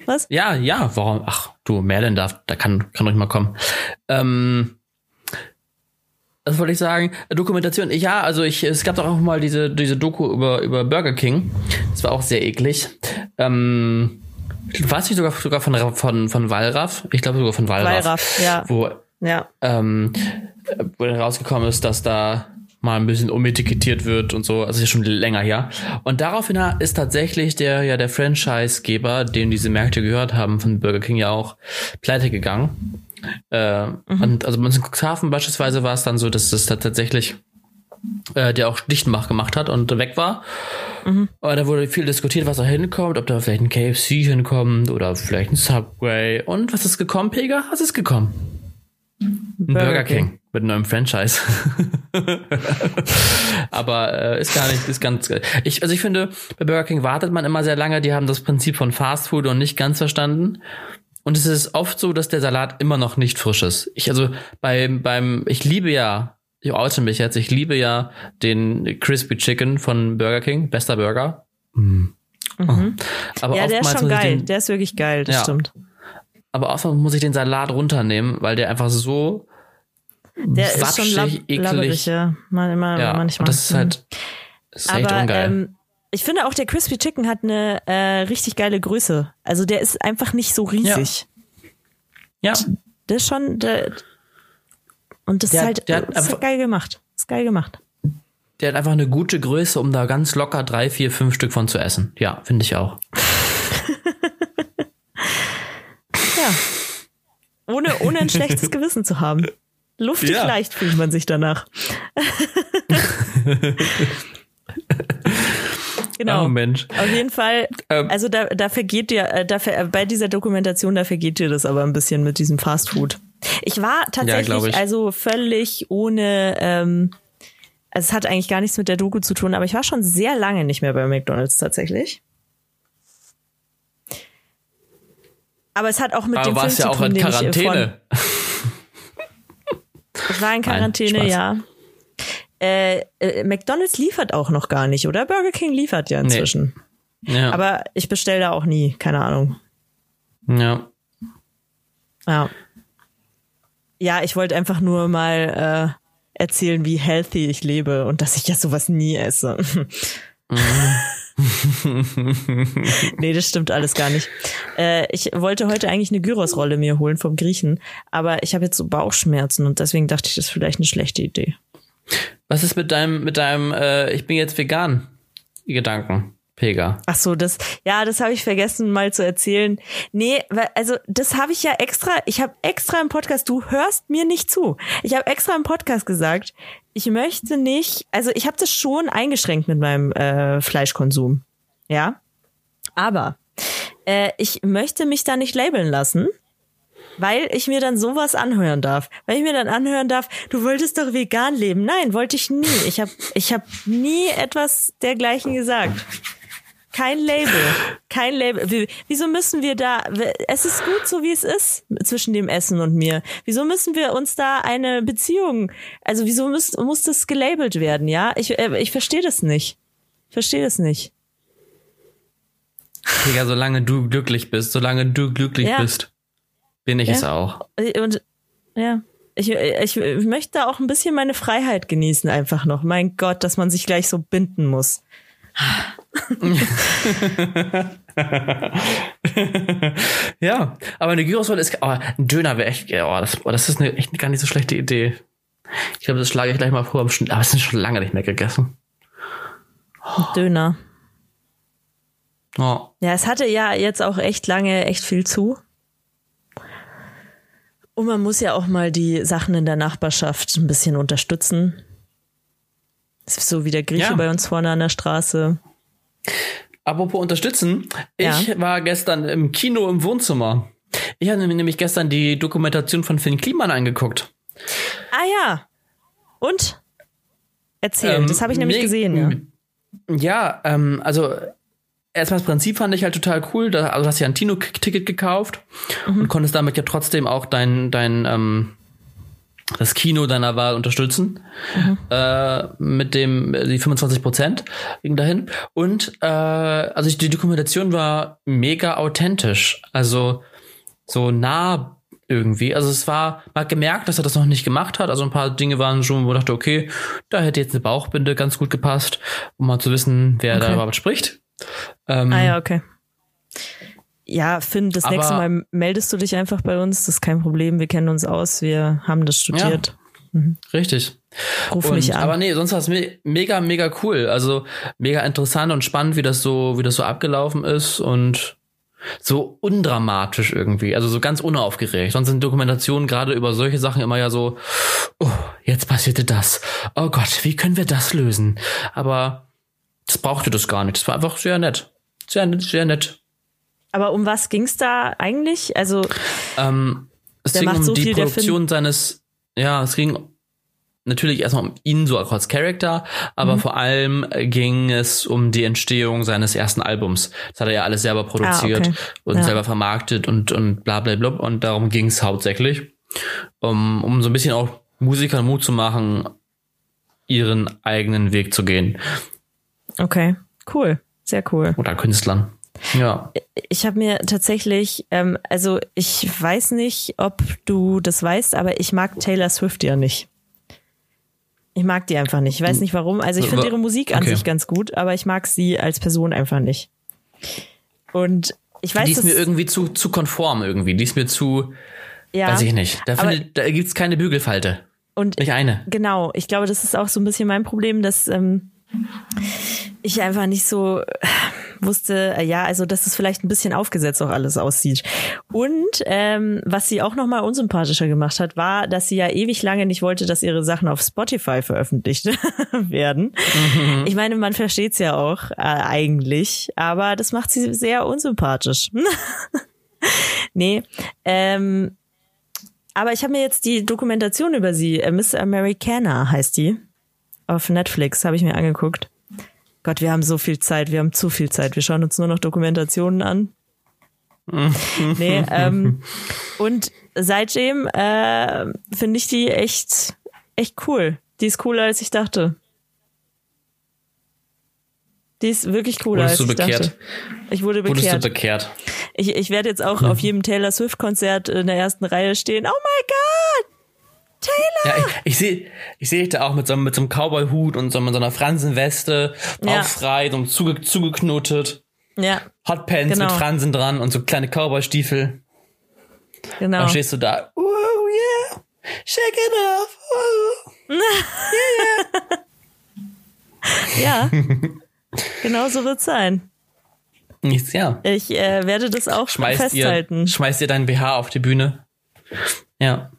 Was? Ja, ja, warum? Ach, du, Merlin darf, da kann, kann ruhig mal kommen. Ähm, was wollte ich sagen? Dokumentation. Ja, also ich, es gab doch auch mal diese, diese Doku über, über Burger King. Das war auch sehr eklig. Ähm, weiß ich sogar, sogar von, von, von Wallraff? Ich glaube sogar von Wallraff. Wallraff, ja. Wo, Ja. ähm, wo dann rausgekommen ist, dass da mal ein bisschen umetikettiert wird und so, also ist ja schon länger her. Und daraufhin ist tatsächlich der ja der Franchisegeber, dem diese Märkte gehört haben von Burger King ja auch pleite gegangen. Äh, Und also bei uns in Cuxhaven beispielsweise war es dann so, dass das da tatsächlich äh, der auch Dichtmach gemacht hat und weg war. Aber da wurde viel diskutiert, was da hinkommt, ob da vielleicht ein KFC hinkommt oder vielleicht ein Subway. Und was ist gekommen, Pega? Was ist gekommen? Ein Burger, King. Mit neuem Franchise. Aber äh, ist gar nicht, ist ganz. Ich, also ich finde, bei Burger King wartet man immer sehr lange. Die haben das Prinzip von Fast Food und nicht ganz verstanden. Und es ist oft so, dass der Salat immer noch nicht frisch ist. Ich also beim beim ich liebe ja, ich oute mich jetzt, ich liebe ja den Crispy Chicken von Burger King, bester Burger. Mm. Oh. Aber Ja, der ist schon geil. Den, Der ist wirklich geil, das Ja. stimmt. aber oftmals muss ich den Salat runternehmen, weil der einfach so Der ist schon lab eklig. labberig, ja. Man, immer, Ja, manchmal. das ist Mhm. halt ist echt Aber ungeil. ähm, ich finde auch, der Crispy Chicken hat eine äh, richtig geile Größe. Also der ist einfach nicht so riesig. ja, Der ist schon, der, und das Der ist halt der ist einfach- geil gemacht. Das ist geil gemacht. der hat einfach eine gute Größe, um da ganz locker drei, vier, fünf Stück von zu essen. Ja, finde ich auch. Ja. Ohne, ohne ein schlechtes Gewissen zu haben. Luftig Ja. leicht fühlt man sich danach. genau. Oh Mensch. Auf jeden Fall, Ähm. also da, da vergeht dir, äh, da, bei dieser Dokumentation, da vergeht dir das aber ein bisschen mit diesem Fast Food. Ich war tatsächlich ich. also völlig ohne, ähm, also es hat eigentlich gar nichts mit der Doku zu tun, aber ich war schon sehr lange nicht mehr bei McDonalds tatsächlich. Aber es hat auch mit Aber dem Film zu ja auch tun, in den ich äh, Quarantäne. Von, ich war in Quarantäne, Spaß. ja. Äh, äh, McDonalds liefert auch noch gar nicht, oder? Burger King liefert ja inzwischen. Ja. Aber ich bestelle da auch nie, keine Ahnung. ja. Ja. Ja, ich wollte einfach nur mal äh, erzählen, wie healthy ich lebe und dass ich ja sowas nie esse. nee, das stimmt alles gar nicht. Äh, ich wollte heute eigentlich eine Gyrosrolle mir holen vom Griechen, aber ich habe jetzt so Bauchschmerzen und deswegen dachte ich, das ist vielleicht eine schlechte Idee. Was ist mit deinem, mit deinem, äh, ich bin jetzt vegan Gedanken, Pega? Ach so, das, ja, das habe ich vergessen mal zu erzählen. Nee, weil, also das habe ich ja extra, ich habe extra im Podcast, du hörst mir nicht zu. Ich habe extra im Podcast gesagt, ich möchte nicht, also ich habe das schon eingeschränkt mit meinem äh, Fleischkonsum. Ja. Aber äh, ich möchte mich da nicht labeln lassen. Weil ich mir dann sowas anhören darf. Weil ich mir dann anhören darf, du wolltest doch vegan leben. Nein, wollte ich nie. Ich habe ich hab nie etwas dergleichen gesagt. Kein Label. Kein Label. Wie- Wieso müssen wir da, es ist gut so, wie es ist zwischen dem Essen und mir. Wieso müssen wir uns da eine Beziehung, also wieso muss, muss das gelabelt werden, ja? Ich, äh, ich verstehe das nicht. Ich verstehe das nicht. Pega, solange du glücklich bist, solange du glücklich Ja. bist, bin ich Ja. es auch. Und ja, ich, ich, ich möchte da auch ein bisschen meine Freiheit genießen einfach noch. Mein Gott, dass man sich gleich so binden muss. Ja, aber eine Gyrosrolle ist, oh, ein Döner wäre echt, oh, das, oh, das ist eine, echt gar nicht so schlechte Idee. Ich glaube, das schlage ich gleich mal vor, aber es sind schon lange nicht mehr gegessen. Döner. Oh. Ja, es hatte ja jetzt auch echt lange echt viel zu. Und man muss ja auch mal die Sachen in der Nachbarschaft ein bisschen unterstützen. So wie der Grieche Ja. bei uns vorne an der Straße. Apropos unterstützen, ich Ja. war gestern im Kino im Wohnzimmer. Ich habe mir nämlich gestern die Dokumentation von Finn Kliman angeguckt. Ah ja. Und? Erzähl, Ähm, das habe ich nämlich gesehen, ja. Ja, ähm, also erstmal das Prinzip fand ich halt total cool. Da, also du hast ja ein Tino-Ticket gekauft Mhm. und konntest damit ja trotzdem auch dein, dein, ähm, das Kino deiner Wahl unterstützen. Mhm. Äh, mit dem, die 25 Prozent ging dahin. Und äh, also die Dokumentation war mega authentisch. Also so nah irgendwie. Also es war, man hat gemerkt, dass er das noch nicht gemacht hat. Also ein paar Dinge waren schon, wo man dachte, okay, da hätte jetzt eine Bauchbinde ganz gut gepasst, um mal zu wissen, wer okay. da überhaupt spricht. Ähm, ah ja, okay. Ja, Finn, das aber, nächste Mal meldest du dich einfach bei uns. Das ist kein Problem. Wir kennen uns aus. Wir haben das studiert. Ja, mhm. Richtig. Ruf und, mich an. Aber nee, sonst war es me mega, mega cool. Also mega interessant und spannend, wie das so, wie das so abgelaufen ist und so undramatisch irgendwie, also so ganz unaufgeregt. Sonst sind Dokumentationen gerade über solche Sachen immer ja so, oh, jetzt passierte das. Oh Gott, wie können wir das lösen? Aber das brauchte das gar nicht. Das war einfach sehr nett. Sehr nett, sehr nett. Aber um was ging's da eigentlich? Also ähm, es ging um so die Produktion seines, ja, es ging natürlich erstmal um ihn so als Charakter, aber mhm. vor allem ging es um die Entstehung seines ersten Albums. Das hat er ja alles selber produziert ah, okay. und ja. selber vermarktet und, und bla bla bla. Und darum ging es hauptsächlich. Um, um so ein bisschen auch Musikern Mut zu machen, ihren eigenen Weg zu gehen. Okay, cool. Sehr cool. Oder Künstlern. Ja. Ich habe mir tatsächlich, ähm, also ich weiß nicht, ob du das weißt, aber ich mag Taylor Swift ja nicht. Ich mag die einfach nicht. Ich weiß nicht warum. Also ich finde ihre Musik an okay. sich ganz gut, aber ich mag sie als Person einfach nicht. Und ich weiß, die ist mir irgendwie zu, zu konform irgendwie. Die ist mir zu, ja, weiß ich nicht. Da, finde, da gibt's keine Bügelfalte. Und nicht eine. Genau. Ich glaube, das ist auch so ein bisschen mein Problem, dass ähm, ich einfach nicht so wusste, äh, ja, also dass es vielleicht ein bisschen aufgesetzt auch alles aussieht. Und ähm, was sie auch nochmal unsympathischer gemacht hat, war, dass sie ja ewig lange nicht wollte, dass ihre Sachen auf Spotify veröffentlicht werden. Mhm. Ich meine, man versteht es ja auch äh, eigentlich, aber das macht sie sehr unsympathisch. nee, ähm, aber ich habe mir jetzt die Dokumentation über sie, äh, Miss Americana heißt die, auf Netflix, habe ich mir angeguckt. Gott, wir haben so viel Zeit, wir haben zu viel Zeit. Wir schauen uns nur noch Dokumentationen an. nee, ähm, und seitdem äh, finde ich die echt, echt cool. Die ist cooler, als ich dachte. Die ist wirklich cooler, Wurdest als ich bekehrt? dachte. Ich wurde bekehrt. Wurdest du bekehrt? Ich, ich werde jetzt auch auf jedem Taylor Swift-Konzert in der ersten Reihe stehen. Oh my God! Taylor! Ja, ich, ich sehe ich seh dich da auch mit so, mit so einem Cowboy-Hut und so, mit so einer Fransenweste, ja. auch frei, so zuge, zugeknotet. Ja. Hotpants genau. mit Fransen dran und so kleine Cowboy-Stiefel. Genau. Dann stehst du da, oh yeah, shake it off, oh. yeah. ja. genau so wird's sein. Nichts, ja. Ich äh, werde das auch schmeißt festhalten. Ihr, schmeißt dir dein BH auf die Bühne. Ja.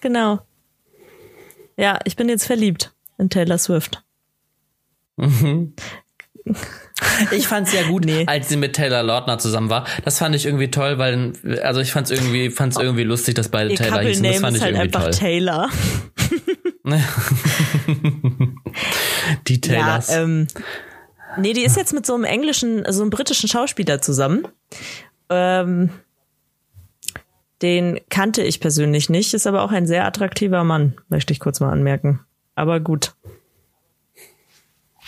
Genau. Ja, ich bin jetzt verliebt in Taylor Swift. Mhm. Ich fand es ja gut, nee. als sie mit Taylor Lautner zusammen war. Das fand ich irgendwie toll, weil also ich fand es irgendwie fand's irgendwie lustig, dass beide Ihr Taylor Couple hießen. Das fand ich halt irgendwie einfach toll. Taylor. die Taylors. Ja, ähm, nee, die ist jetzt mit so einem englischen, so einem britischen Schauspieler zusammen. Ähm, den kannte ich persönlich nicht, ist aber auch ein sehr attraktiver Mann, möchte ich kurz mal anmerken. Aber gut.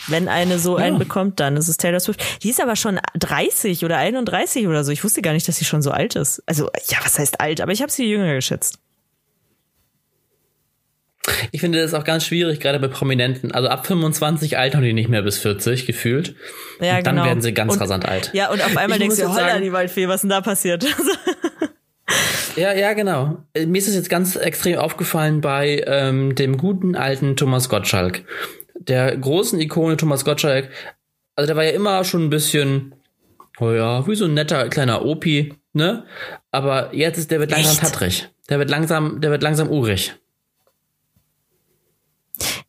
Wenn eine so einen bekommt, dann ist es Taylor Swift. Die ist aber schon 30 oder 31 oder so. Ich wusste gar nicht, dass sie schon so alt ist. Also, ja, was heißt alt? Aber ich habe sie jünger geschätzt. Ich finde das auch ganz schwierig, gerade bei Prominenten. Also ab 25 altern die nicht mehr bis 40 gefühlt. Ja, und dann genau. werden sie ganz und, rasant alt. Ja, und auf einmal ich denkst du, holla, die Waldfee, was denn da passiert? Ja, ja, genau. Mir ist es jetzt ganz extrem aufgefallen bei ähm, dem guten alten Thomas Gottschalk. Der großen Ikone Thomas Gottschalk. Also der war ja immer schon ein bisschen, oh ja, wie so ein netter kleiner Opi, ne? Aber jetzt ist der wird langsam tattrig. Der wird langsam, der wird langsam urig.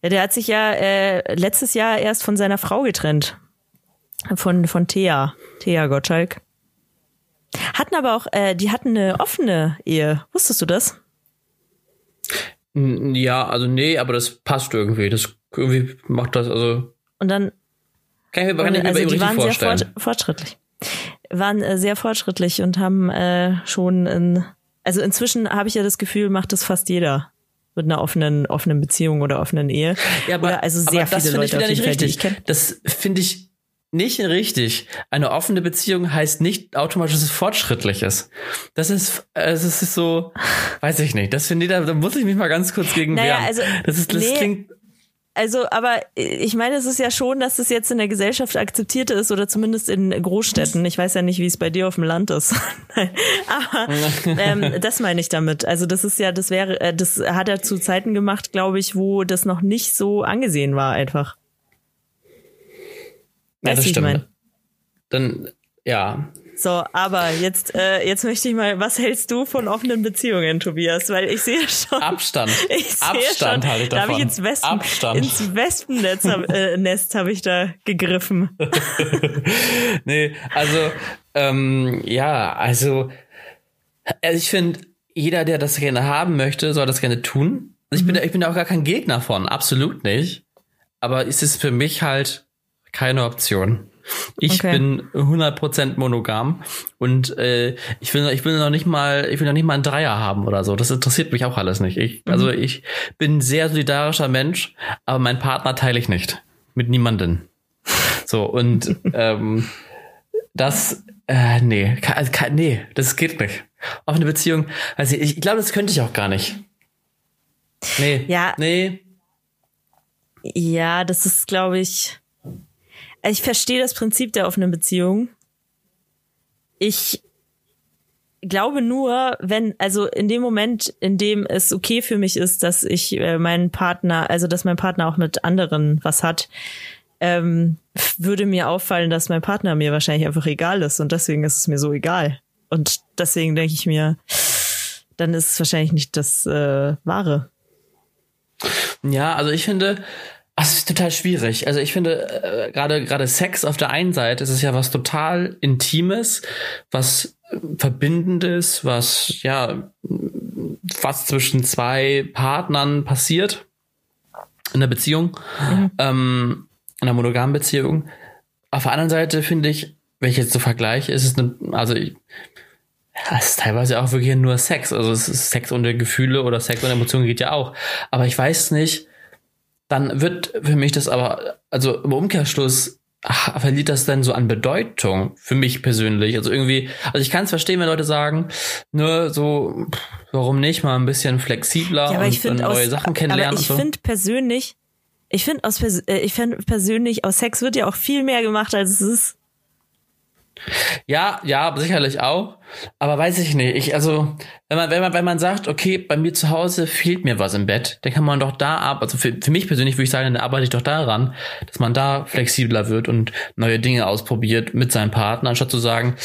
Ja, der hat sich ja äh, letztes Jahr erst von seiner Frau getrennt. Von, von Thea. Thea Gottschalk. Hatten aber auch, äh, die hatten eine offene Ehe. Wusstest du das? Ja, also nee, aber das passt irgendwie. Das irgendwie macht das, also. Und dann. Kann ich mir, kann ich mir also die waren vorstellen. sehr fortschrittlich. Waren äh, sehr fortschrittlich und haben äh, schon in, also inzwischen habe ich ja das Gefühl, macht das fast jeder. mit einer offenen, offenen Beziehung oder offenen Ehe. Ja, aber, oder also sehr aber das viele finde ich Leute wieder auf nicht Fall, richtig. ich kenne. Das finde ich nicht richtig. Eine offene Beziehung heißt nicht automatisch, dass es fortschrittlich ist. Das ist, äh, das ist so, weiß ich nicht. Das finde ich, da, da muss ich mich mal ganz kurz gegen Naja, wehren. also, das ist, das nee. klingt, Also, aber ich meine, es ist ja schon, dass es jetzt in der Gesellschaft akzeptiert ist oder zumindest in Großstädten. Ich weiß ja nicht, wie es bei dir auf dem Land ist. Aber ähm, das meine ich damit. Also das ist ja, das wäre, äh, das hat er zu Zeiten gemacht, glaube ich, wo das noch nicht so angesehen war einfach. Ja, das stimmt. mein? Dann, ja. So, aber jetzt, äh, jetzt möchte ich mal, was hältst du von offenen Beziehungen, Tobias? Weil ich sehe schon. Abstand. Ich sehe Abstand schon, halte ich da habe davon. ich ins, Wespen, Abstand. ins Wespennetz äh, Nest habe ich da gegriffen. nee, also, ähm, ja, also, also ich finde, jeder, der das gerne haben möchte, soll das gerne tun. Also ich bin da, ich bin da auch gar kein Gegner von, absolut nicht. Aber es ist für mich halt keine Option. Ich Okay. bin 100% monogam und äh, ich will ich will noch nicht mal ich will noch nicht mal einen Dreier haben oder so. Das interessiert mich auch alles nicht. Ich, Also ich bin ein sehr solidarischer Mensch, aber meinen Partner teile ich nicht mit niemanden. So und ähm, das äh, nee, also, nee, das geht nicht. Offene Beziehung, also ich, ich glaube, das könnte ich auch gar nicht. Nee, Ja. nee, Ja, das ist, glaube ich. Also ich verstehe das Prinzip der offenen Beziehung. Ich glaube nur, wenn, also in dem Moment, in dem es okay für mich ist, dass ich äh, meinen Partner, also dass mein Partner auch mit anderen was hat, ähm, würde mir auffallen, dass mein Partner mir wahrscheinlich einfach egal ist und deswegen ist es mir so egal. Und deswegen denke ich mir, dann ist es wahrscheinlich nicht das äh, Wahre. Ja, also ich finde, es ist total schwierig. Also ich finde, äh, gerade gerade Sex auf der einen Seite ist es ja was total Intimes, was äh, Verbindendes, was ja was zwischen zwei Partnern passiert in der Beziehung, ähm, in einer monogamen Beziehung. Auf der anderen Seite finde ich, wenn ich jetzt so vergleiche, ist es eine, also ich, ja, es ist teilweise auch wirklich nur Sex. Also es ist Sex ohne Gefühle oder Sex ohne Emotionen geht ja auch. Aber ich weiß nicht, dann wird für mich das aber, also im Umkehrschluss ach, verliert das dann so an Bedeutung für mich persönlich. Also irgendwie, also ich kann es verstehen, wenn Leute sagen, ne, so, pff, warum nicht mal ein bisschen flexibler Ja, und, und neue aus, Sachen kennenlernen aber ich so. finde persönlich, ich finde aus, äh, ich finde persönlich aus Sex wird ja auch viel mehr gemacht, als es ist. Ja, ja, sicherlich auch. Aber weiß ich nicht. Ich, also, wenn man, wenn man, wenn man sagt, okay, bei mir zu Hause fehlt mir was im Bett, dann kann man doch da ab, also für, für mich persönlich würde ich sagen, dann arbeite ich doch daran, dass man da flexibler wird und neue Dinge ausprobiert mit seinem Partner, anstatt zu sagen,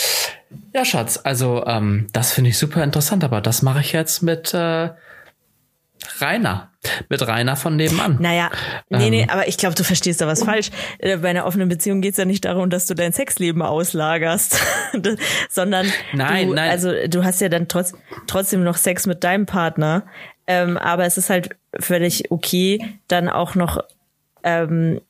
ja, Schatz, also, ähm, das finde ich super interessant, aber das mache ich jetzt mit, äh, Rainer. Mit Rainer von nebenan. Naja, nee, nee, Ähm. aber ich glaube, du verstehst da was falsch. Äh, Bei einer offenen Beziehung geht's ja nicht darum, dass du dein Sexleben auslagerst, sondern Nein, du, nein. also du hast ja dann trotz, trotzdem noch Sex mit deinem Partner, ähm, aber es ist halt völlig okay, dann auch noch ähm,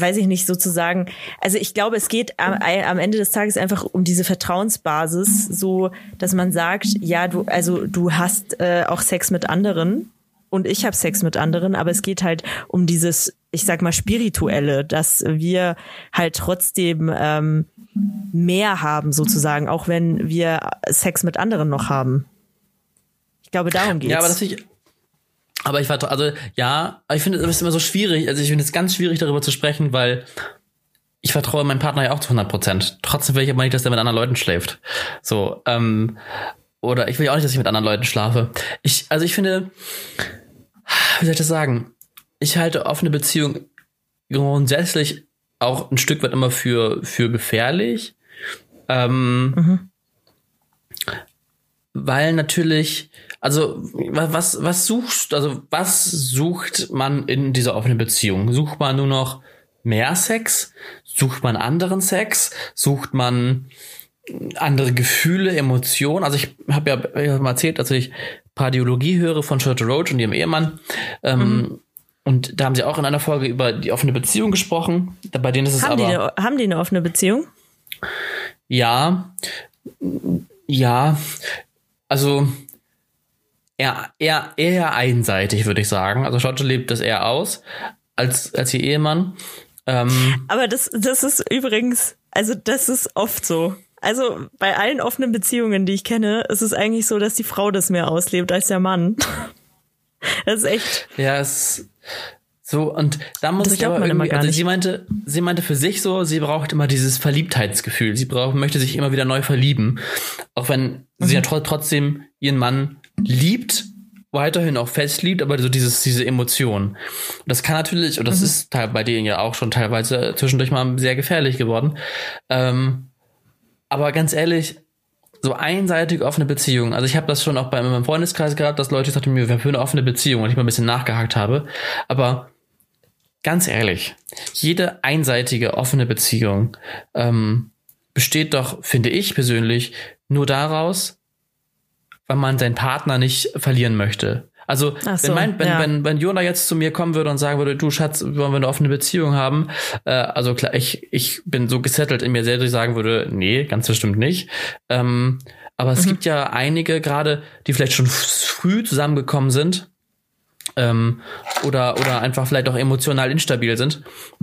weiß ich nicht, sozusagen, also ich glaube, es geht am, am Ende des Tages einfach um diese Vertrauensbasis, so, dass man sagt, ja, du, also du hast äh, auch Sex mit anderen und ich habe Sex mit anderen, aber es geht halt um dieses, ich sag mal, spirituelle, dass wir halt trotzdem ähm, mehr haben, sozusagen, auch wenn wir Sex mit anderen noch haben. Ich glaube, darum geht's. Ja, aber das ich. Aber ich war, also ja, aber ich finde es immer so schwierig. Also ich finde es ganz schwierig darüber zu sprechen, weil ich vertraue meinem Partner ja auch zu 100 Prozent. Trotzdem will ich aber nicht, dass er mit anderen Leuten schläft. So, ähm, oder ich will ja auch nicht, dass ich mit anderen Leuten schlafe. Ich, also ich finde, wie soll ich das sagen? Ich halte offene Beziehung grundsätzlich auch ein Stück weit immer für, für gefährlich. Ähm, weil natürlich, also wa- was, was suchst, also was sucht man in dieser offenen Beziehung? Sucht man nur noch mehr Sex? Sucht man anderen Sex? Sucht man andere Gefühle, Emotionen? Also ich habe ja ich hab mal erzählt, dass ich Pardiologie höre von Charlotte Roach und ihrem Ehemann. Ähm, Und da haben sie auch in einer Folge über die offene Beziehung gesprochen. Bei denen ist es haben, die aber eine, haben die eine offene Beziehung? ja, ja, also eher, eher, eher einseitig, würde ich sagen. Also Charlotte lebt das eher aus als, als ihr Ehemann. Ähm, Aber das, das ist übrigens, also das ist oft so. Also bei allen offenen Beziehungen, die ich kenne, ist es eigentlich so, dass die Frau das mehr auslebt als der Mann. Das ist echt. Ja, es so und da muss Das ich aber irgendwie, also sie meinte, sie meinte für sich so, sie braucht immer dieses Verliebtheitsgefühl. Sie braucht, möchte sich immer wieder neu verlieben, auch wenn sie Mhm. ja tro- trotzdem ihren Mann liebt, weiterhin auch fest liebt, aber so dieses diese Emotion. Und das kann natürlich, Mhm. und das ist teil- bei denen ja auch schon teilweise zwischendurch mal sehr gefährlich geworden. Ähm, aber ganz ehrlich, so einseitig offene Beziehungen. Also ich habe das schon auch bei meinem Freundeskreis gehabt, dass Leute sagten mir, wir haben eine offene Beziehung und ich mal ein bisschen nachgehakt habe. Aber ganz ehrlich, jede einseitige offene Beziehung ähm, besteht doch, finde ich persönlich, nur daraus, weil man seinen Partner nicht verlieren möchte. Also so, wenn, mein, wenn, ja. wenn, wenn Jona jetzt zu mir kommen würde und sagen würde, du Schatz, wollen wir eine offene Beziehung haben? Äh, also klar, ich, ich bin so gesettelt in mir selbst, dass ich sagen würde, nee, ganz bestimmt nicht. Ähm, aber Mhm. es gibt ja einige gerade, die vielleicht schon früh zusammengekommen sind ähm, oder, oder einfach vielleicht auch emotional instabil sind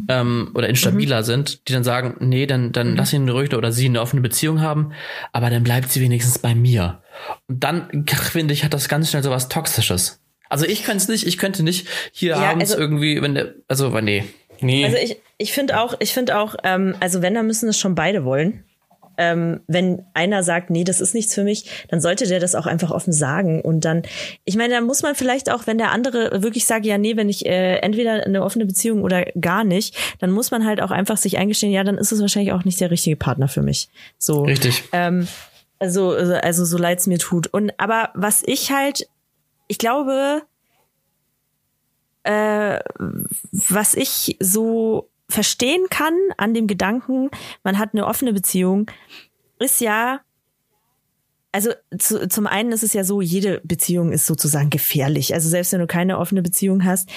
ähm, oder instabiler Mhm. sind, die dann sagen, nee, dann, dann lass ihn ruhig oder sie eine offene Beziehung haben, aber dann bleibt sie wenigstens bei mir. Und dann, finde ich, hat das ganz schnell so was Toxisches. Also ich könnte es nicht, ich könnte nicht hier Ja, abends also- irgendwie, wenn der, also, nee. Nee. Also ich, ich finde auch, ich finde auch, ähm, also wenn, dann müssen es schon beide wollen. Ähm, wenn einer sagt, nee, das ist nichts für mich, dann sollte der das auch einfach offen sagen. Und dann, ich meine, dann muss man vielleicht auch, wenn der andere wirklich sagt, ja, nee, wenn ich äh, entweder eine offene Beziehung oder gar nicht, dann muss man halt auch einfach sich eingestehen, ja, dann ist es wahrscheinlich auch nicht der richtige Partner für mich. So. Richtig. Ähm, also, also so leid's mir tut. Und aber was ich halt, ich glaube, äh, was ich so verstehen kann an dem Gedanken, man hat eine offene Beziehung, ist ja, also zu, zum einen ist es ja so, jede Beziehung ist sozusagen gefährlich. Also selbst wenn du keine offene Beziehung hast,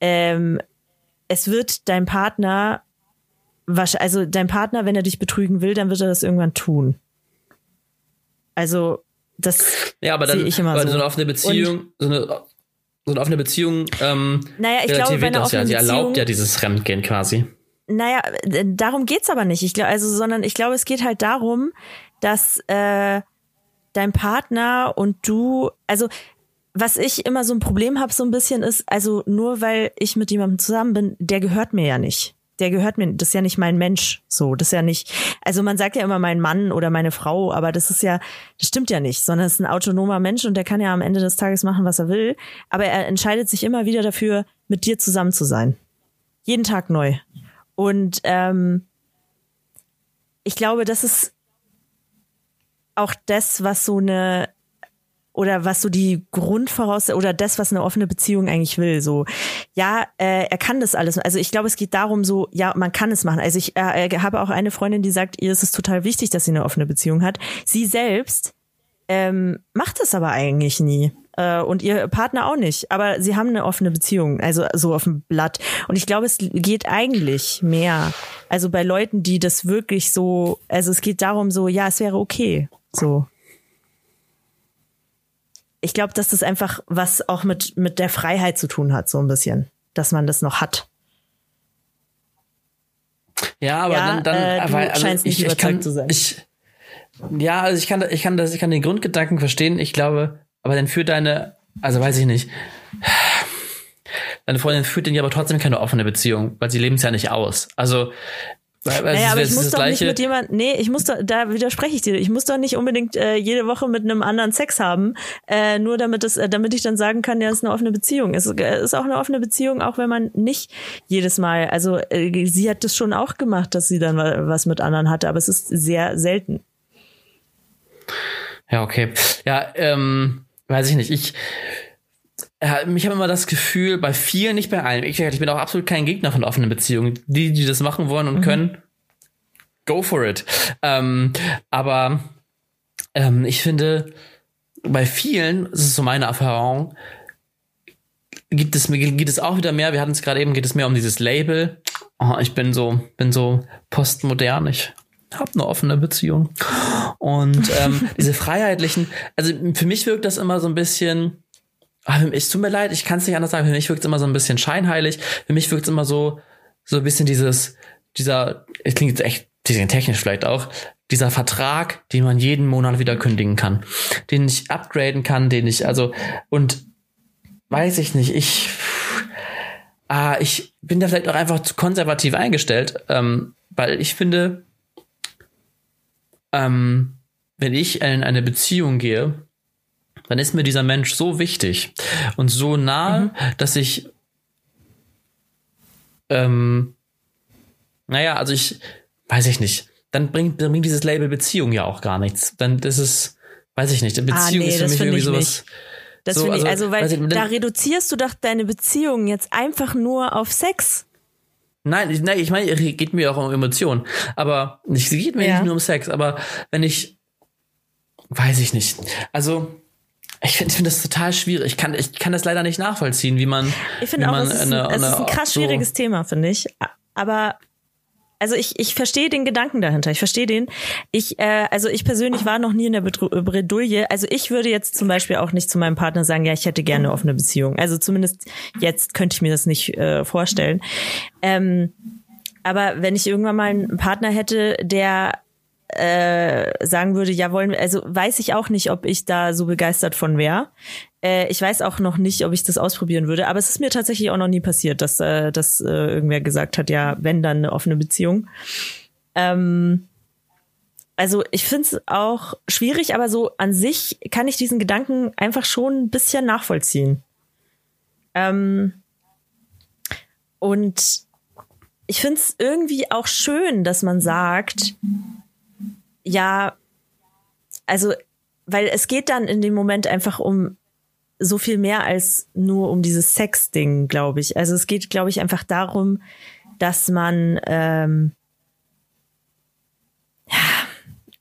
ähm, es wird dein Partner, also dein Partner, wenn er dich betrügen will, dann wird er das irgendwann tun. Also das Ja, aber dann, sehe ich immer aber so. so eine offene Beziehung, so eine, so eine offene Beziehung, ähm, Naja, ich glaube, bei einer das ja. offenen Sie erlaubt ja dieses Fremdgehen quasi. Naja, darum geht's aber nicht. Ich glaube, also, sondern ich glaube, es geht halt darum, dass äh, dein Partner und du, also was ich immer so ein Problem habe, so ein bisschen ist, also nur weil ich mit jemandem zusammen bin, der gehört mir ja nicht. Der gehört mir, das ist ja nicht mein Mensch. So, das ist ja nicht, also man sagt ja immer mein Mann oder meine Frau, aber das ist ja, das stimmt ja nicht, sondern es ist ein autonomer Mensch und der kann ja am Ende des Tages machen, was er will. Aber er entscheidet sich immer wieder dafür, mit dir zusammen zu sein. Jeden Tag neu. Und ähm, ich glaube, das ist auch das, was so eine oder was so die Grundvoraussetzung oder das, was eine offene Beziehung eigentlich will. So, ja, äh, er kann das alles. Also ich glaube, es geht darum, so, ja, man kann es machen. Also ich äh, äh, habe auch eine Freundin, die sagt, ihr ist es total wichtig, dass sie eine offene Beziehung hat. Sie selbst ähm, macht es aber eigentlich nie. Äh, und ihr Partner auch nicht. Aber sie haben eine offene Beziehung, also so auf dem Blatt. Und ich glaube, es geht eigentlich mehr. Also bei Leuten, die das wirklich so, also es geht darum, so, ja, es wäre okay. So. Ich glaube, dass das einfach was auch mit, mit der Freiheit zu tun hat, so ein bisschen. Dass man das noch hat. Ja, aber Ja, dann, dann äh, du aber, also scheinst nicht ich, ich kann, überzeugt zu sein. Ich, ja, also ich kann, ich kann das, ich kann den Grundgedanken verstehen. Ich glaube, aber dann führt deine, also weiß ich nicht. Deine Freundin führt den ja aber trotzdem keine offene Beziehung, weil sie leben es ja nicht aus. Also, es Naja, aber ich muss doch nicht mit jemand, nee, ich muss doch, da widerspreche ich dir, ich muss doch nicht unbedingt äh, jede Woche mit einem anderen Sex haben, äh, nur damit es, äh, damit ich dann sagen kann, ja, es ist eine offene Beziehung. Es äh, ist auch eine offene Beziehung, auch wenn man nicht jedes Mal, also äh, sie hat das schon auch gemacht, dass sie dann wa- was mit anderen hatte, aber es ist sehr selten. Ja, okay. Ja, ähm, weiß ich nicht. Ich, äh, ich habe immer das Gefühl, bei vielen, nicht bei allen, ich, ich bin auch absolut kein Gegner von offenen Beziehungen. Die, die das machen wollen und können, go for it. Ähm, aber ähm, ich finde, bei vielen, das ist so meine Erfahrung, gibt es, geht es auch wieder mehr, wir hatten es gerade eben, geht es mehr um dieses Label. Oh, ich bin so, bin so postmodern, ich habe eine offene Beziehung. Und ähm, diese freiheitlichen, also für mich wirkt das immer so ein bisschen, Aber es tut mir leid, ich kann es nicht anders sagen. Für mich wirkt es immer so ein bisschen scheinheilig. Für mich wirkt es immer so, so ein bisschen dieses, dieser, es klingt jetzt echt bisschen technisch vielleicht auch, dieser Vertrag, den man jeden Monat wieder kündigen kann, den ich upgraden kann, den ich, also, und weiß ich nicht, ich, ah, ich bin da vielleicht auch einfach zu konservativ eingestellt, ähm, weil ich finde, ähm, wenn ich in eine Beziehung gehe, dann ist mir dieser Mensch so wichtig und so nah, mhm. dass ich, ähm, naja, also ich, weiß ich nicht, dann bringt, dann bringt dieses Label Beziehung ja auch gar nichts. Dann das ist, weiß ich nicht, Beziehung ah, nee, ist für mich irgendwie sowas. Nicht. Das so, finde ich, also, weil ich, da reduzierst du doch deine Beziehung jetzt einfach nur auf Sex. Nein, ich, nein, ich meine, es geht mir auch um Emotionen. Aber es geht mir ja. nicht nur um Sex, aber wenn ich, weiß ich nicht. Also, ich finde find das total schwierig. Ich kann, ich kann das leider nicht nachvollziehen, wie man. Ich finde auch, es ist, eine, ein, es ist ein krass so schwieriges Thema, finde ich. Aber also ich, ich verstehe den Gedanken dahinter. Ich verstehe den. Ich, äh, also ich persönlich war noch nie in der Bredouille. Also ich würde jetzt zum Beispiel auch nicht zu meinem Partner sagen, ja, ich hätte gerne eine offene Beziehung. Also zumindest jetzt könnte ich mir das nicht äh, vorstellen. Ähm, aber wenn ich irgendwann mal einen Partner hätte, der äh, sagen würde, ja wollen, also weiß ich auch nicht, ob ich da so begeistert von wäre. Äh, ich weiß auch noch nicht, ob ich das ausprobieren würde, aber es ist mir tatsächlich auch noch nie passiert, dass, äh, dass äh, irgendwer gesagt hat, ja, wenn dann eine offene Beziehung. Ähm, also ich finde es auch schwierig, aber so an sich kann ich diesen Gedanken einfach schon ein bisschen nachvollziehen. Ähm, und ich finde es irgendwie auch schön, dass man sagt, ja, also, weil es geht dann in dem Moment einfach um so viel mehr als nur um dieses Sex-Ding, glaube ich. Also es geht, glaube ich, einfach darum, dass man ähm, ja,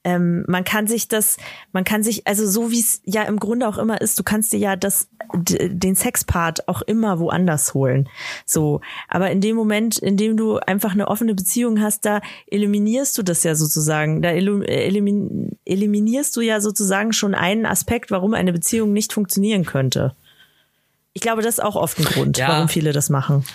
ähm, man kann sich das, man kann sich, also so wie es ja im Grunde auch immer ist, du kannst dir ja das, den Sexpart auch immer woanders holen. So. Aber in dem Moment, in dem du einfach eine offene Beziehung hast, da eliminierst du das ja sozusagen. Da elimin, eliminierst du ja sozusagen schon einen Aspekt, warum eine Beziehung nicht funktionieren könnte. Ich glaube, das ist auch oft ein Grund, ja. warum viele das machen.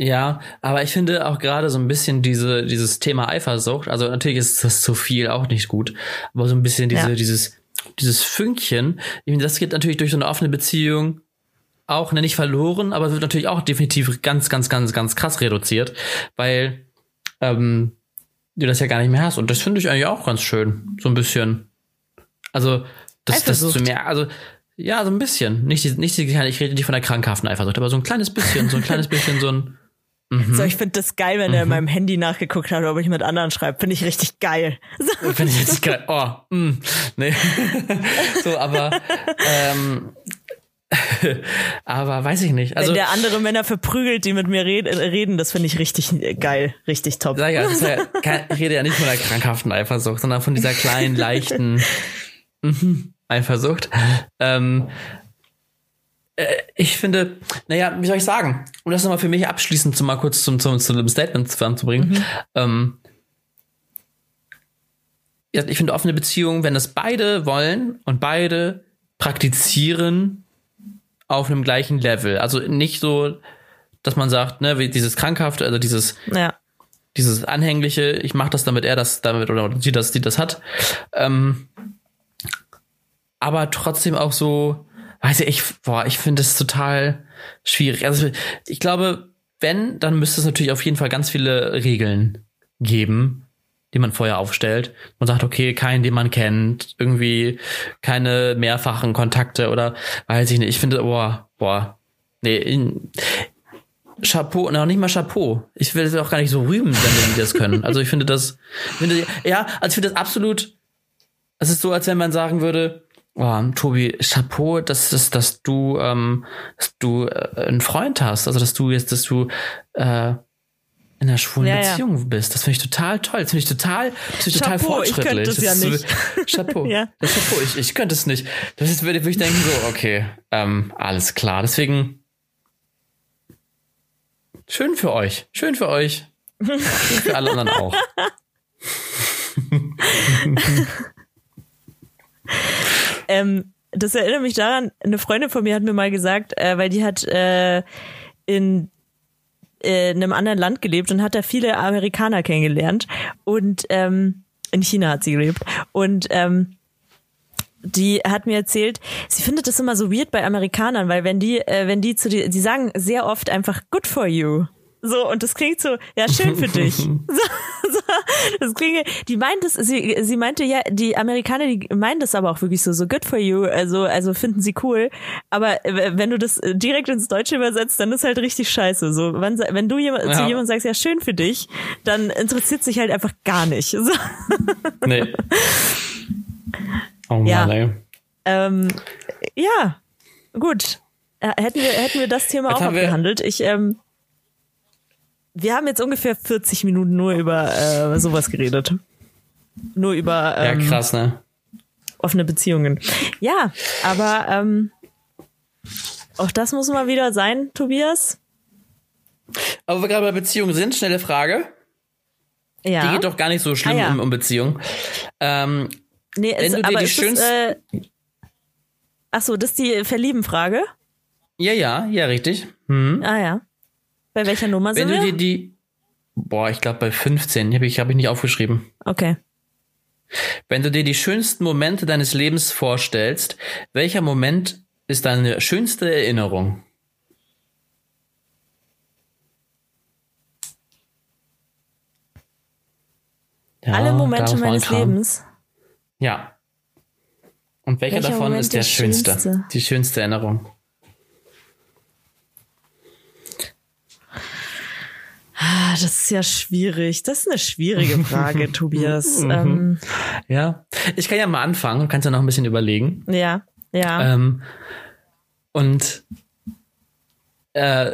Ja, aber ich finde auch gerade so ein bisschen diese, dieses Thema Eifersucht, also natürlich ist das zu viel auch nicht gut, aber so ein bisschen diese, ja. dieses, dieses Fünkchen, das geht natürlich durch so eine offene Beziehung auch ne, nicht verloren, aber wird natürlich auch definitiv ganz, ganz, ganz, ganz krass reduziert, weil ähm, du das ja gar nicht mehr hast. Und das finde ich eigentlich auch ganz schön. So ein bisschen. Also, das, das zu mehr, also ja, so ein bisschen. Nicht, nicht, ich rede nicht von der krankhaften Eifersucht, aber so ein kleines bisschen, so ein kleines bisschen, so ein Mhm. So, ich finde das geil, wenn mhm. er in meinem Handy nachgeguckt hat, ob ich mit anderen schreibe. Finde ich richtig geil. So. Finde ich richtig geil. Oh. Mm, nee. so, aber ähm, aber weiß ich nicht. Also, Wenn der andere Männer verprügelt, die mit mir reden, das finde ich richtig geil, richtig top. Sag ja, ich rede ja nicht von der krankhaften Eifersucht, sondern von dieser kleinen, leichten mhm, Eifersucht. Ähm, äh, ich finde, naja, wie soll ich sagen, um das nochmal für mich abschließend zu mal kurz zum, zum, zu einem Statement zusammenzubringen. Mhm. Ähm, ich finde offene Beziehungen, wenn das beide wollen und beide praktizieren auf einem gleichen Level. Also nicht so, dass man sagt, ne, wie dieses krankhafte, also dieses, ja. dieses anhängliche, ich mache das, damit er das damit oder sie das, die das hat. Ähm, aber trotzdem auch so, weiß ich, boah, ich finde es total schwierig. Also ich glaube, wenn, dann müsste es natürlich auf jeden Fall ganz viele Regeln geben, die man vorher aufstellt. Man sagt, okay, keinen, den man kennt, irgendwie keine mehrfachen Kontakte oder weiß ich nicht. Ich finde, boah, boah, nee, in, Chapeau, noch nicht mal Chapeau. Ich will es auch gar nicht so rühmen, wenn die das können. Also ich finde das, finde, ja, also ich finde das absolut, es ist so, als wenn man sagen würde, Oh, Tobi, Chapeau, dass, dass, dass du, ähm, dass du äh, einen Freund hast, also dass du jetzt, dass du äh, in einer schwulen ja, Beziehung ja. bist. Das finde ich total toll. Das finde ich total, das find ich total fortschrittlich. Ich könnte es ja nicht. So, Chapeau. ja. Das Chapeau, ich, ich könnte es nicht. Das ist, würde ich denken so, okay, ähm, alles klar. Deswegen schön für euch. Schön für euch. schön für alle anderen auch. ähm, das erinnert mich daran, eine Freundin von mir hat mir mal gesagt, äh, weil die hat äh, in äh, in einem anderen Land gelebt und hat da viele Amerikaner kennengelernt und ähm, in China hat sie gelebt und ähm, die hat mir erzählt, sie findet das immer so weird bei Amerikanern, weil wenn die, äh, wenn die zu dir, die sagen sehr oft einfach good for you. So, und das klingt so, ja, schön für dich. So, so, das klingt, die meint es, sie, sie meinte ja, die Amerikaner, die meinen das aber auch wirklich so, so good for you, also, also finden sie cool. Aber wenn du das direkt ins Deutsche übersetzt, dann ist halt richtig scheiße. So, wenn, wenn du jemand, ja. zu jemandem sagst, ja, schön für dich, dann interessiert sich halt einfach gar nicht. So. Nee. Oh Mann, ja. ey. Ähm, ja, gut. Äh, hätten wir, hätten wir das Thema Jetzt auch abgehandelt. Ich, ähm, wir haben jetzt ungefähr 40 Minuten nur über äh, sowas geredet. Nur über ähm, ja, krass, ne? offene Beziehungen. Ja, aber ähm, auch das muss mal wieder sein, Tobias. Aber wir gerade bei Beziehungen sind, schnelle Frage. Ja. Die geht doch gar nicht so schlimm ah, ja. um, um Beziehungen. Ähm, nee, wenn es, du dir aber die schönste. Äh, ach so, das ist die Verlieben-Frage? Ja, ja, ja, richtig. Hm. Ah ja. Bei welcher Nummer Wenn sind du wir? dir die, boah, ich glaube bei 15, habe ich, hab ich nicht aufgeschrieben. Okay. Wenn du dir die schönsten Momente deines Lebens vorstellst, welcher Moment ist deine schönste Erinnerung? Ja, Alle Momente meines Lebens. Ja. Und welcher, welcher davon Moment ist der schönste? schönste? Die schönste Erinnerung? Ah, das ist ja schwierig. Das ist eine schwierige Frage, Tobias. Mhm. ähm, ja, ich kann ja mal anfangen. Du kannst ja noch ein bisschen überlegen. Ja, ja. Ähm, und äh,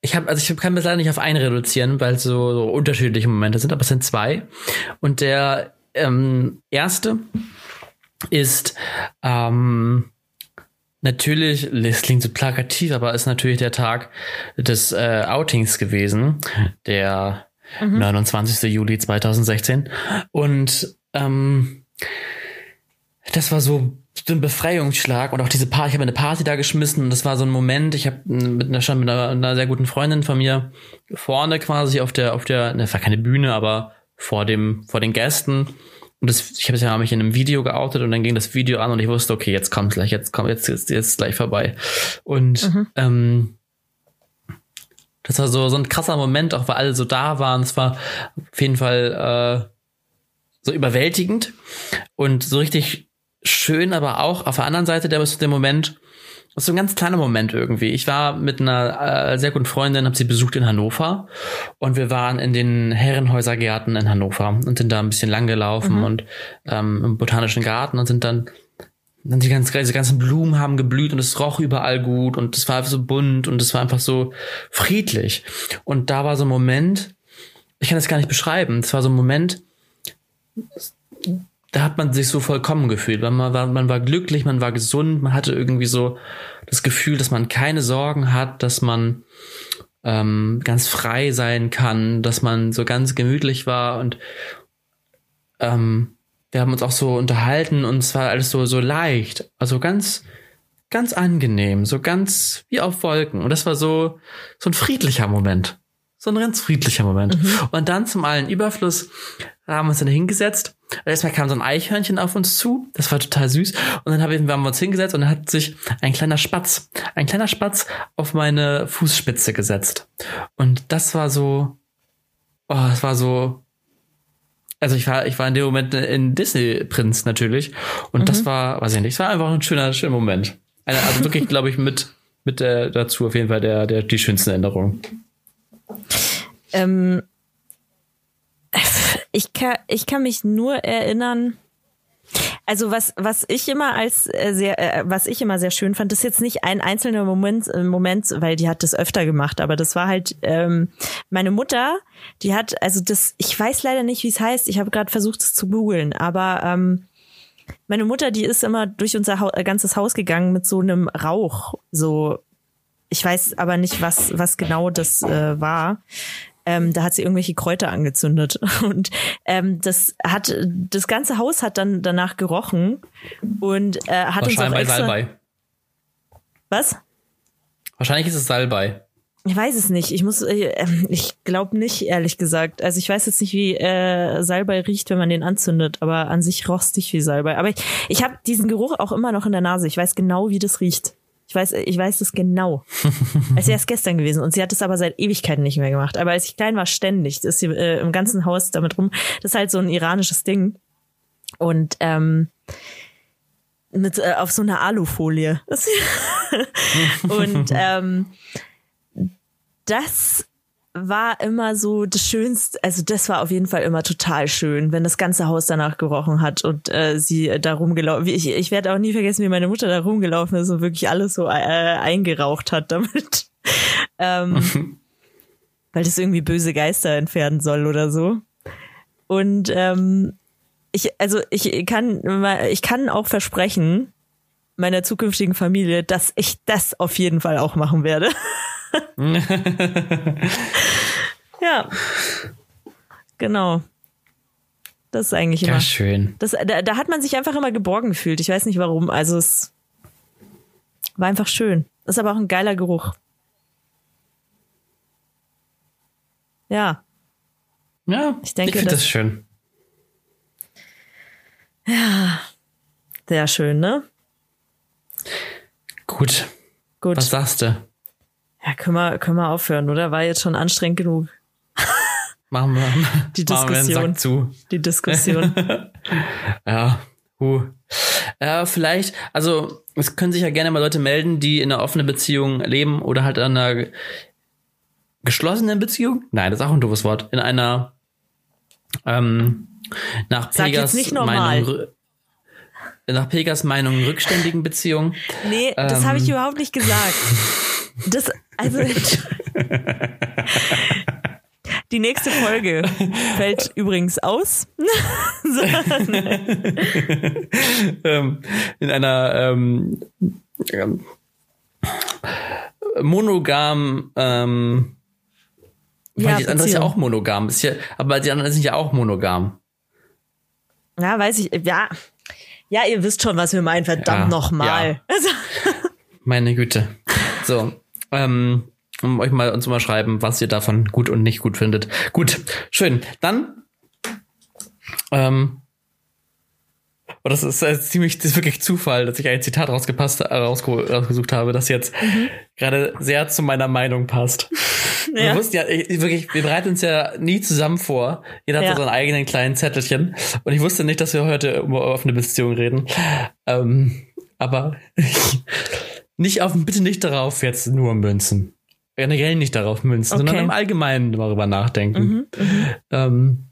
ich habe, also ich kann mir leider nicht auf einen reduzieren, weil es so, so unterschiedliche Momente sind, aber es sind zwei. Und der ähm, erste ist ähm, Natürlich, es klingt so plakativ, aber ist natürlich der Tag des äh, Outings gewesen, der mhm. 29. Juli 2016. Und ähm, das war so ein Befreiungsschlag und auch diese Party, ich habe eine Party da geschmissen und das war so ein Moment, ich habe mit einer, schon mit einer, einer, sehr guten Freundin von mir vorne quasi auf der, auf der, ne, war keine Bühne, aber vor dem, vor den Gästen und das, ich habe ja mich in einem Video geoutet und dann ging das Video an und ich wusste, okay, jetzt kommt gleich, jetzt kommt, jetzt ist jetzt gleich vorbei. Und mhm. ähm, das war so, so ein krasser Moment, auch weil alle so da waren. Es war auf jeden Fall äh, so überwältigend und so richtig schön, aber auch auf der anderen Seite der bis zu dem Moment, das ist so ein ganz kleiner Moment irgendwie. Ich war mit einer äh, sehr guten Freundin, habe sie besucht in Hannover und wir waren in den Herrenhäusergärten in Hannover und sind da ein bisschen lang gelaufen mhm. und ähm, im botanischen Garten und sind dann dann die ganzen, diese ganzen Blumen haben geblüht und es roch überall gut und es war so bunt und es war einfach so friedlich. Und da war so ein Moment, ich kann das gar nicht beschreiben, es war so ein Moment, da hat man sich so vollkommen gefühlt. Man war, man war glücklich, man war gesund, man hatte irgendwie so das Gefühl, dass man keine Sorgen hat, dass man ähm, ganz frei sein kann, dass man so ganz gemütlich war und ähm, wir haben uns auch so unterhalten und es war alles so, so leicht. Also ganz, ganz angenehm, so ganz wie auf Wolken. Und das war so, so ein friedlicher Moment. So ein ganz friedlicher Moment. Mhm. Und dann zum allen Überfluss haben wir uns dann hingesetzt Erstmal kam so ein Eichhörnchen auf uns zu, das war total süß. Und dann haben wir uns hingesetzt und dann hat sich ein kleiner Spatz, ein kleiner Spatz auf meine Fußspitze gesetzt. Und das war so, oh, das war so, also ich war, ich war in dem Moment in Disney Prinz natürlich. Und mhm. das war, weiß ich nicht, es war einfach ein schöner, schöner Moment. Also wirklich, glaube ich, mit, mit der, dazu auf jeden Fall der, der, die schönsten Erinnerungen. Ähm, ich kann, ich kann mich nur erinnern, also was was ich immer als äh, sehr äh, was ich immer sehr schön fand, ist jetzt nicht ein einzelner Moment äh, Moment, weil die hat das öfter gemacht, aber das war halt ähm, meine Mutter, die hat also das ich weiß leider nicht, wie es heißt. Ich habe gerade versucht es zu googeln, aber ähm, meine Mutter, die ist immer durch unser ha ganzes Haus gegangen mit so einem Rauch, so ich weiß aber nicht, was was genau das äh, war. Ähm, da hat sie irgendwelche Kräuter angezündet. Und ähm, das hat das ganze Haus hat dann danach gerochen und äh, hat uns auch extra, Salbei. Was? Wahrscheinlich ist es Salbei. Ich weiß es nicht. Ich muss, äh, ähm, ich glaube nicht, ehrlich gesagt. Also ich weiß jetzt nicht, wie äh, Salbei riecht, wenn man den anzündet, aber an sich rostig wie Salbei. Aber ich, ich habe diesen Geruch auch immer noch in der Nase. Ich weiß genau, wie das riecht. Ich weiß, ich weiß das genau. als wäre es gestern gewesen. Und sie hat es aber seit Ewigkeiten nicht mehr gemacht. Aber als ich klein war, ständig. Das ist sie äh, im ganzen Haus damit rum. Das ist halt so ein iranisches Ding. Und ähm, mit äh, auf so einer Alufolie. Und ähm, das war immer so das Schönste, also das war auf jeden Fall immer total schön, wenn das ganze Haus danach gerochen hat und äh, sie äh, da rumgelaufen. Ich, ich werde auch nie vergessen, wie meine Mutter da rumgelaufen ist und wirklich alles so äh, eingeraucht hat damit. ähm, weil das irgendwie böse Geister entfernen soll oder so. Und ähm, ich, also ich kann, ich kann auch versprechen, meiner zukünftigen Familie, dass ich das auf jeden Fall auch machen werde. ja. Genau. Das ist eigentlich immer. Ja, schön. Das, da, da hat man sich einfach immer geborgen gefühlt. Ich weiß nicht warum. Also es war einfach schön. Ist aber auch ein geiler Geruch. Ja. Ja, Ich denke, ich finde das- schön. Sehr schön, ne? Gut. Gut. Was sagst du? Ja, können wir, können wir aufhören, oder? War jetzt schon anstrengend genug, Machen wir, Die machen wir den Diskussion. Zu. die Diskussion. Ja, huh. Ja, vielleicht, also es können sich ja gerne mal Leute melden, die in einer offenen Beziehung leben oder halt in einer geschlossenen Beziehung. Nein, das ist auch ein doofes Wort. In einer ähm, nach Sag Pegas. Meinung nach Pegas Meinung rückständigen Beziehung. Nee, das Ähm. habe ich überhaupt nicht gesagt. Das, also. Die nächste Folge fällt übrigens aus. ähm, in einer ähm, ähm, monogam ähm, Ja, die andere ist ja auch monogam, ist ja, aber die anderen sind ja auch monogam. Ja, weiß ich. Ja, ja, ihr wisst schon, was wir meinen. Verdammt Ja, nochmal. Also, Meine Güte. So, ähm, um euch mal uns mal schreiben, was ihr davon gut und nicht gut findet. Gut, schön. Dann, ähm, oh, das ist äh, ziemlich, das ist wirklich Zufall, dass ich ein Zitat rausgepasst, äh, rausge rausgesucht habe, das jetzt gerade sehr zu meiner Meinung passt. Wir ja. wussten ja, ich, wirklich, wir bereiten uns ja nie zusammen vor. Jeder hat Ja. so seinen eigenen kleinen Zettelchen. Und ich wusste nicht, dass wir heute über offene Beziehungen reden. Ähm, aber nicht auf, bitte nicht darauf jetzt nur münzen. Generell nicht darauf münzen, sondern Okay. im Allgemeinen darüber nachdenken. Ähm,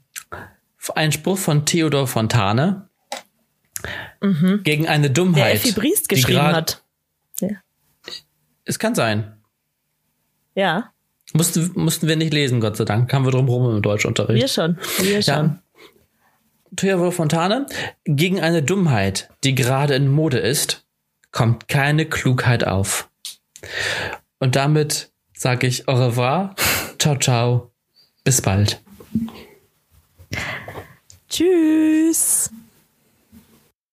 ein Spruch von Theodor Fontane gegen eine Dummheit. Der Effi Briest geschrieben hat. Ja. Es kann sein. ja, Mussten, mussten wir nicht lesen, Gott sei Dank. Kamen wir drum rum im Deutschunterricht. wir schon. Wir schon. Ja. Theodor Fontane, gegen eine Dummheit, die gerade in Mode ist, kommt keine Klugheit auf. Und damit sage ich au revoir, ciao, ciao, bis bald. Tschüss.